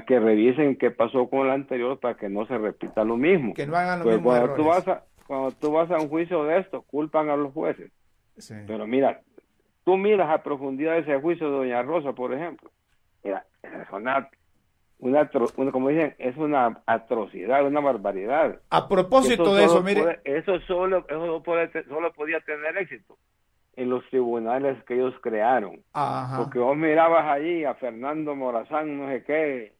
que revisen qué pasó con la anterior para que no se repita lo mismo. Que no hagan lo pues mismo cuando tú vas a cuando tú vas a un juicio de esto, culpan a los jueces. Pero mira, tú miras a profundidad ese juicio de Doña Rosa, por ejemplo. Mira, es una, una, como dicen, es una atrocidad, una barbaridad. A propósito de eso, mire. eso solo, eso solo podía tener éxito en los tribunales que ellos crearon. Porque vos mirabas allí a Fernando Morazán, no sé qué,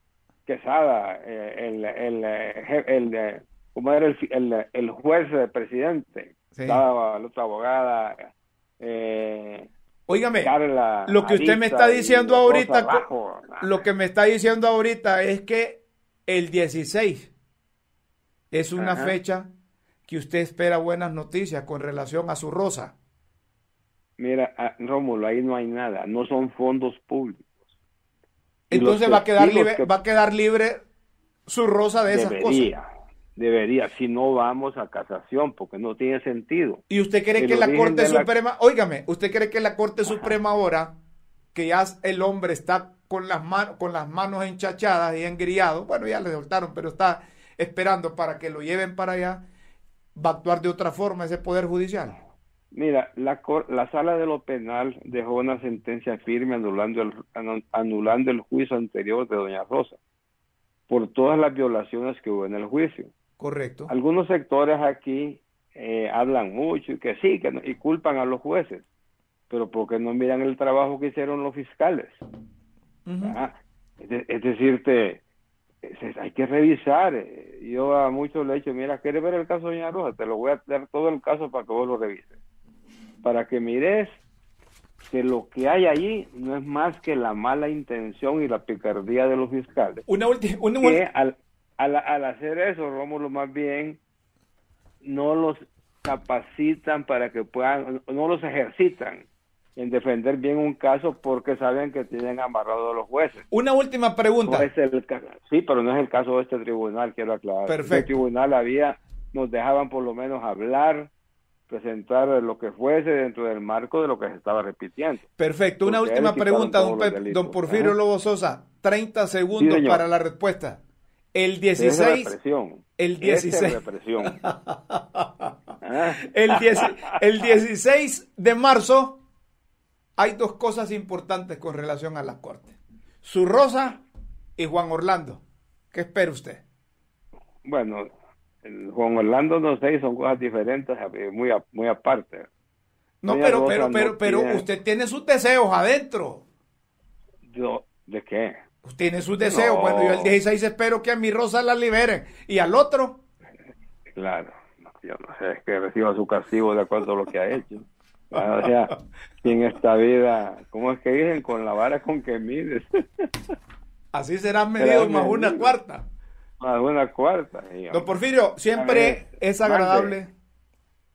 Quesada, eh, el, el, eh, el, el, como era el, el, juez del presidente, estaba la otra abogada. Eh, Óigame, lo que usted me está diciendo ahorita, lo que me está diciendo ahorita es que el 16 es una fecha que usted espera buenas noticias con relación a su rosa. Mira, ah, Rómulo, ahí no hay nada, no son fondos públicos. Entonces va a quedar libre, va a quedar libre su rosa de esas cosas. Debería, si no vamos a casación, porque no tiene sentido. ¿Y usted cree que la Corte Suprema, óigame, usted cree que la Corte Suprema ahora, que ya el hombre está con las, manos con las manos enchachadas y engriado, bueno, ya le soltaron, pero está esperando para que lo lleven para allá, va a actuar de otra forma ese Poder Judicial? Mira, la, la sala de lo penal dejó una sentencia firme anulando el, anulando el juicio anterior de Doña Rosa por todas las violaciones que hubo en el juicio. Correcto. Algunos sectores aquí eh, hablan mucho y que sí, que y culpan a los jueces, pero porque no miran el trabajo que hicieron los fiscales. Ah, es, decir, hay que revisar. Eh, yo a muchos le he dicho, mira, ¿quieres ver el caso de Doña Rosa? Te lo voy a dar todo el caso para que vos lo revises para que mires que lo que hay allí no es más que la mala intención y la picardía de los fiscales. Una última. al, al, hacer eso, Rómulo, más bien no los capacitan para que puedan, no los ejercitan en defender bien un caso porque saben que tienen amarrados los jueces. Una última pregunta. es el, sí, pero no es el caso de este tribunal, quiero aclarar. Perfecto. Este tribunal había, nos dejaban por lo menos hablar, presentar lo que fuese dentro del marco de lo que se estaba repitiendo. Perfecto. Una última pregunta, don, Porfirio Lobo Sosa. 30 segundos para la respuesta. El 16. El 16. [laughs] el, el 16 de marzo hay dos cosas importantes con relación a la corte. Su Rosa y Juan Orlando. ¿Qué espera usted? Bueno, Juan Orlando no sé, son cosas diferentes, muy, muy aparte. No, pero, pero, pero, pero usted tiene sus deseos adentro. Yo, ¿de qué? Usted tiene sus deseos. Bueno, yo el 16 espero que a mi Rosa la liberen. ¿Y al otro? Claro, yo no sé, es que reciba su castigo de acuerdo a lo que ha hecho. [laughs] Ah, o sea, en esta vida, ¿cómo es que dicen? Con la vara con que mides. Así serán medidos más una cuarta. Una cuarta. Don Porfirio, siempre es agradable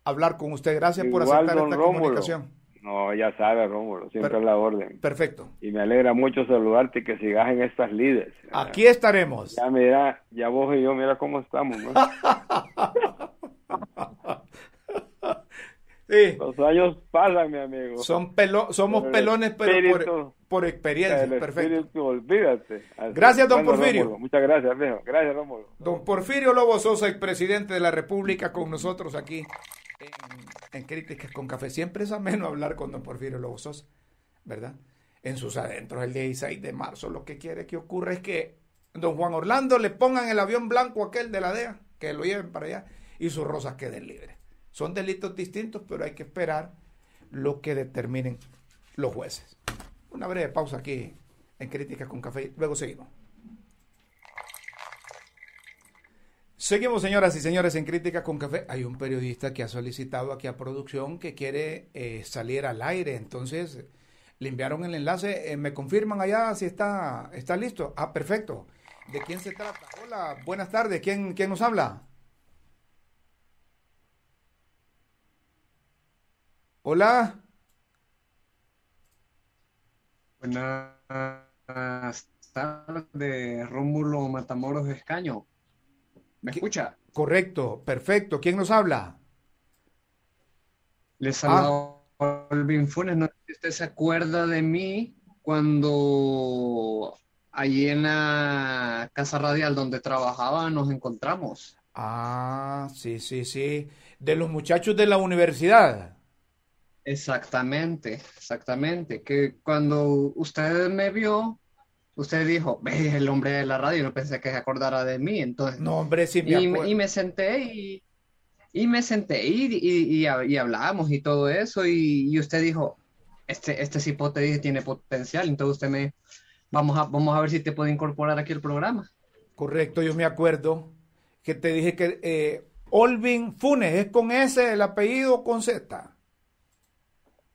hablar con usted. Gracias por aceptar esta comunicación. No, ya sabes, Rómulo, siempre es la orden. Perfecto. Y me alegra mucho saludarte y que sigas en estas líderes. Aquí estaremos. Ya mira, ya vos y yo, mira cómo estamos, ¿no? [laughs] sí. Los años pasan, mi amigo. Son pelo, somos pelones, pero por, experiencia. Perfecto. olvídate. Gracias, don Porfirio. Muchas gracias, viejo. Gracias, Rómulo. Don Porfirio Lobo Sosa, expresidente de la República, con nosotros aquí en, Críticas con Café. Siempre es ameno hablar con don Porfirio Lobo Sosa, ¿verdad? En sus adentros, el 16 de marzo, lo que quiere que ocurra es que don Juan Orlando le pongan el avión blanco aquel de la DEA, que lo lleven para allá, y sus rosas queden libres. Son delitos distintos, pero hay que esperar lo que determinen los jueces. Una breve pausa aquí en Críticas con Café, luego seguimos. Seguimos, señoras y señores, en Crítica con Café. Hay un periodista que ha solicitado aquí a producción que quiere eh, salir al aire. Entonces, le enviaron el enlace. Eh, ¿Me confirman allá si está, está listo? Ah, perfecto. ¿De quién se trata? Hola, buenas tardes. ¿Quién, quién nos habla? Hola. Buenas tardes, Rómulo Matamoros Escaño. ¿Me escucha? Correcto, perfecto. ¿Quién nos habla? Les saluda ah. Olvin Funes. No sé si usted se acuerda de mí cuando allí en la casa radial donde trabajaba nos encontramos. Ah, sí, sí, sí. De los muchachos de la universidad. Exactamente, exactamente. Que cuando usted me vio, usted dijo, ve el hombre de la radio, no pensé que se acordara de mí, entonces... No, hombre, sí me y, y me senté y, y me senté y, y, y, hablamos y todo eso, y, usted dijo, este, este cipote tiene potencial, entonces usted me, vamos a, vamos a ver si te puede incorporar aquí el programa. Correcto, yo me acuerdo que te dije que eh, Olvin Funes, ¿es con S el apellido con Z?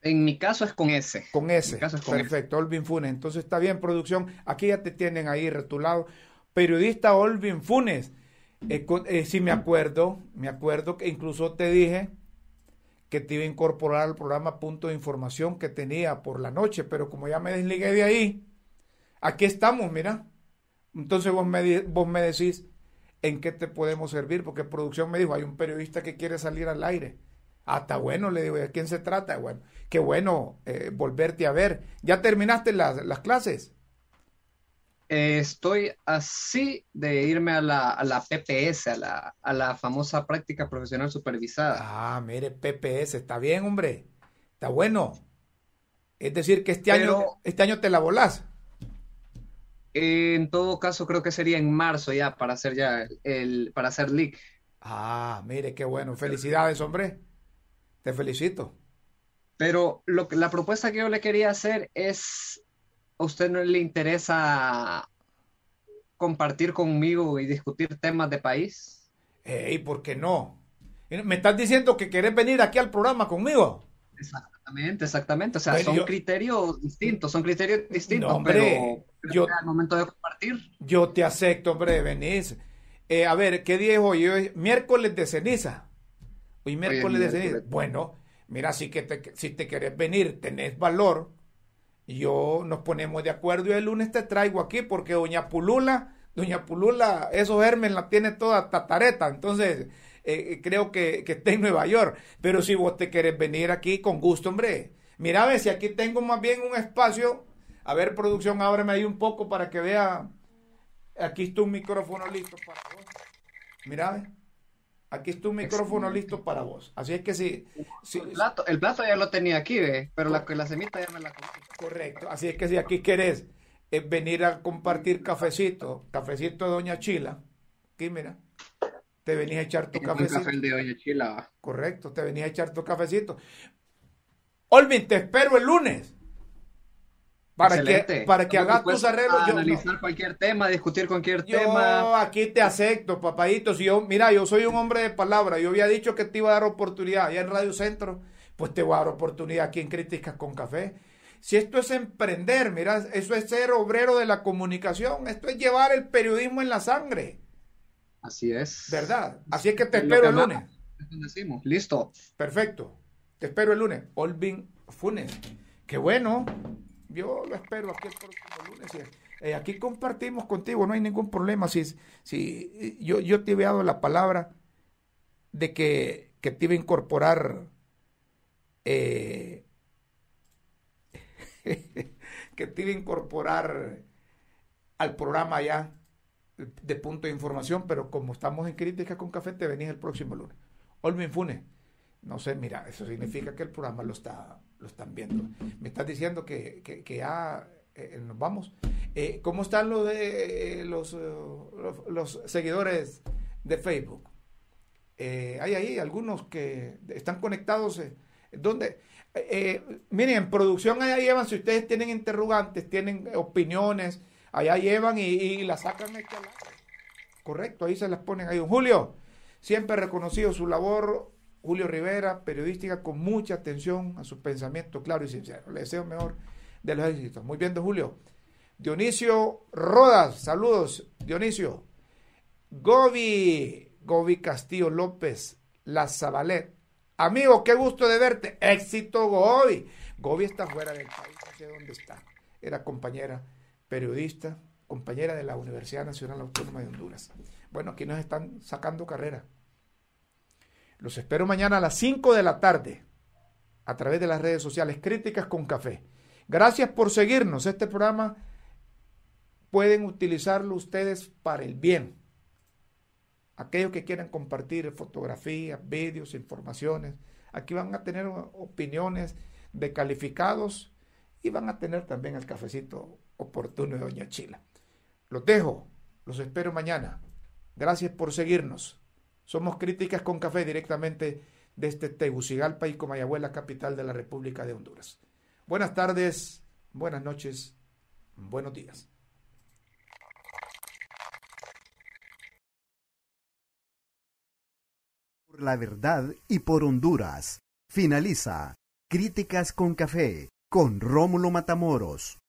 En mi caso es con S. Con S. Perfecto, Olvin Funes. Entonces está bien, producción. Aquí ya te tienen ahí retulado. Periodista Olvin Funes. Eh, eh, sí me acuerdo, me acuerdo que incluso te dije que te iba a incorporar al programa Punto de Información que tenía por la noche, pero como ya me desligué de ahí, aquí estamos, mira. Entonces vos me, vos me decís en qué te podemos servir, porque producción me dijo, hay un periodista que quiere salir al aire. Ah, está bueno, le digo, ¿de quién se trata? Bueno, qué bueno eh, volverte a ver. ¿Ya terminaste las, clases? estoy así de irme a la, a la PPS, a la, a la, famosa práctica profesional supervisada. Ah, mire, PPS, está bien, hombre. Está bueno. Es decir, que este, año, este año te la volás. En todo caso, creo que sería en marzo ya para hacer ya el, para hacer leak. Ah, mire, qué bueno. Felicidades, hombre. Te felicito. Pero lo que, la propuesta que yo le quería hacer es, ¿a usted no le interesa compartir conmigo y discutir temas de país? ¿Y ¿por qué no? ¿Me estás diciendo que querés venir aquí al programa conmigo? Exactamente, exactamente. O sea, son criterios distintos, son criterios distintos, hombre, pero yo, al momento de compartir. Yo te acepto, hombre, venís. Eh, a ver, ¿qué día es hoy? Miércoles de ceniza. Hoy miércoles, de Bueno, mira, si, que te, si te querés venir, tenés valor, yo nos ponemos de acuerdo y el lunes te traigo aquí porque doña Pulula, doña Pulula, esos Hermes la tiene toda tatareta, entonces eh, creo que, que, está en Nueva York, pero si vos te querés venir aquí, con gusto, hombre. Mira, a ver si aquí tengo más bien un espacio, a ver producción, ábreme ahí un poco para que vea, aquí está un micrófono listo para vos. Mira, ver. Aquí está un micrófono listo para vos. Así es que sí. el, plato, el, plato, ya lo tenía aquí, ¿ve? pero la, la semita ya me la comí. Correcto. Así es que si aquí querés eh, venir a compartir cafecito, cafecito de Doña Chila, aquí mira, te venís a echar tu cafecito. Café de Doña Chila. Correcto, te venís a echar tu cafecito. Olvin, te espero el lunes. Para que, para que hagas tus arreglos. Yo, analizar cualquier tema, discutir cualquier tema. Yo aquí te acepto, papadito. Si yo, mira, yo soy un hombre de palabra. Yo había dicho que te iba a dar oportunidad allá en Radio Centro, pues te voy a dar oportunidad aquí en Críticas con Café. Si esto es emprender, mira, eso es ser obrero de la comunicación. Esto es llevar el periodismo en la sangre. Así es. ¿Verdad? Así es que te espero el lunes. Decimos. Listo. Perfecto. Te espero el lunes. Olvin Funes. Qué bueno. Yo lo espero aquí el próximo lunes. Eh, aquí compartimos contigo, no hay ningún problema. Si, si yo, yo te he dado la palabra de que, que te iba a incorporar eh, [laughs] que te iba a incorporar al programa ya de punto de información, pero como estamos en crítica con café, te venís el próximo lunes. Olvin Funes, no sé, mira, eso significa que el programa lo está lo están viendo. Me estás diciendo que, que, ya eh, nos vamos. Eh, ¿Cómo están los, de, los, los, seguidores de Facebook? hay ahí algunos que están conectados. ¿Dónde? miren, en producción allá llevan, si ustedes tienen interrogantes, tienen opiniones, allá llevan y, y las sacan aquí Correcto, ahí se las ponen ahí. Julio, siempre reconocido su labor, Julio Rivera, periodística, con mucha atención a su pensamiento claro y sincero. Le deseo mejor de los éxitos. Muy bien, don Julio. Dionisio Rodas, saludos, Dionisio. Gobi, Gobi Castillo López, La Zabalet. Amigo, qué gusto de verte. Éxito, Gobi. Gobi está fuera del país, no sé dónde está. Era compañera periodista, compañera de la Universidad Nacional Autónoma de Honduras. Bueno, aquí nos están sacando carrera. Los espero mañana a las 5 de la tarde a través de las redes sociales Críticas con Café. Gracias por seguirnos. Este programa pueden utilizarlo ustedes para el bien. Aquellos que quieran compartir fotografías, vídeos, informaciones, aquí van a tener opiniones de calificados y van a tener también el cafecito oportuno de Doña Chila. Los dejo, los espero mañana. Gracias por seguirnos. Somos Críticas con Café directamente desde Tegucigalpa y Comayagüela, capital de la República de Honduras. Buenas tardes, buenas noches, buenos días. Por la verdad y por Honduras. Finaliza Críticas con Café con Rómulo Matamoros.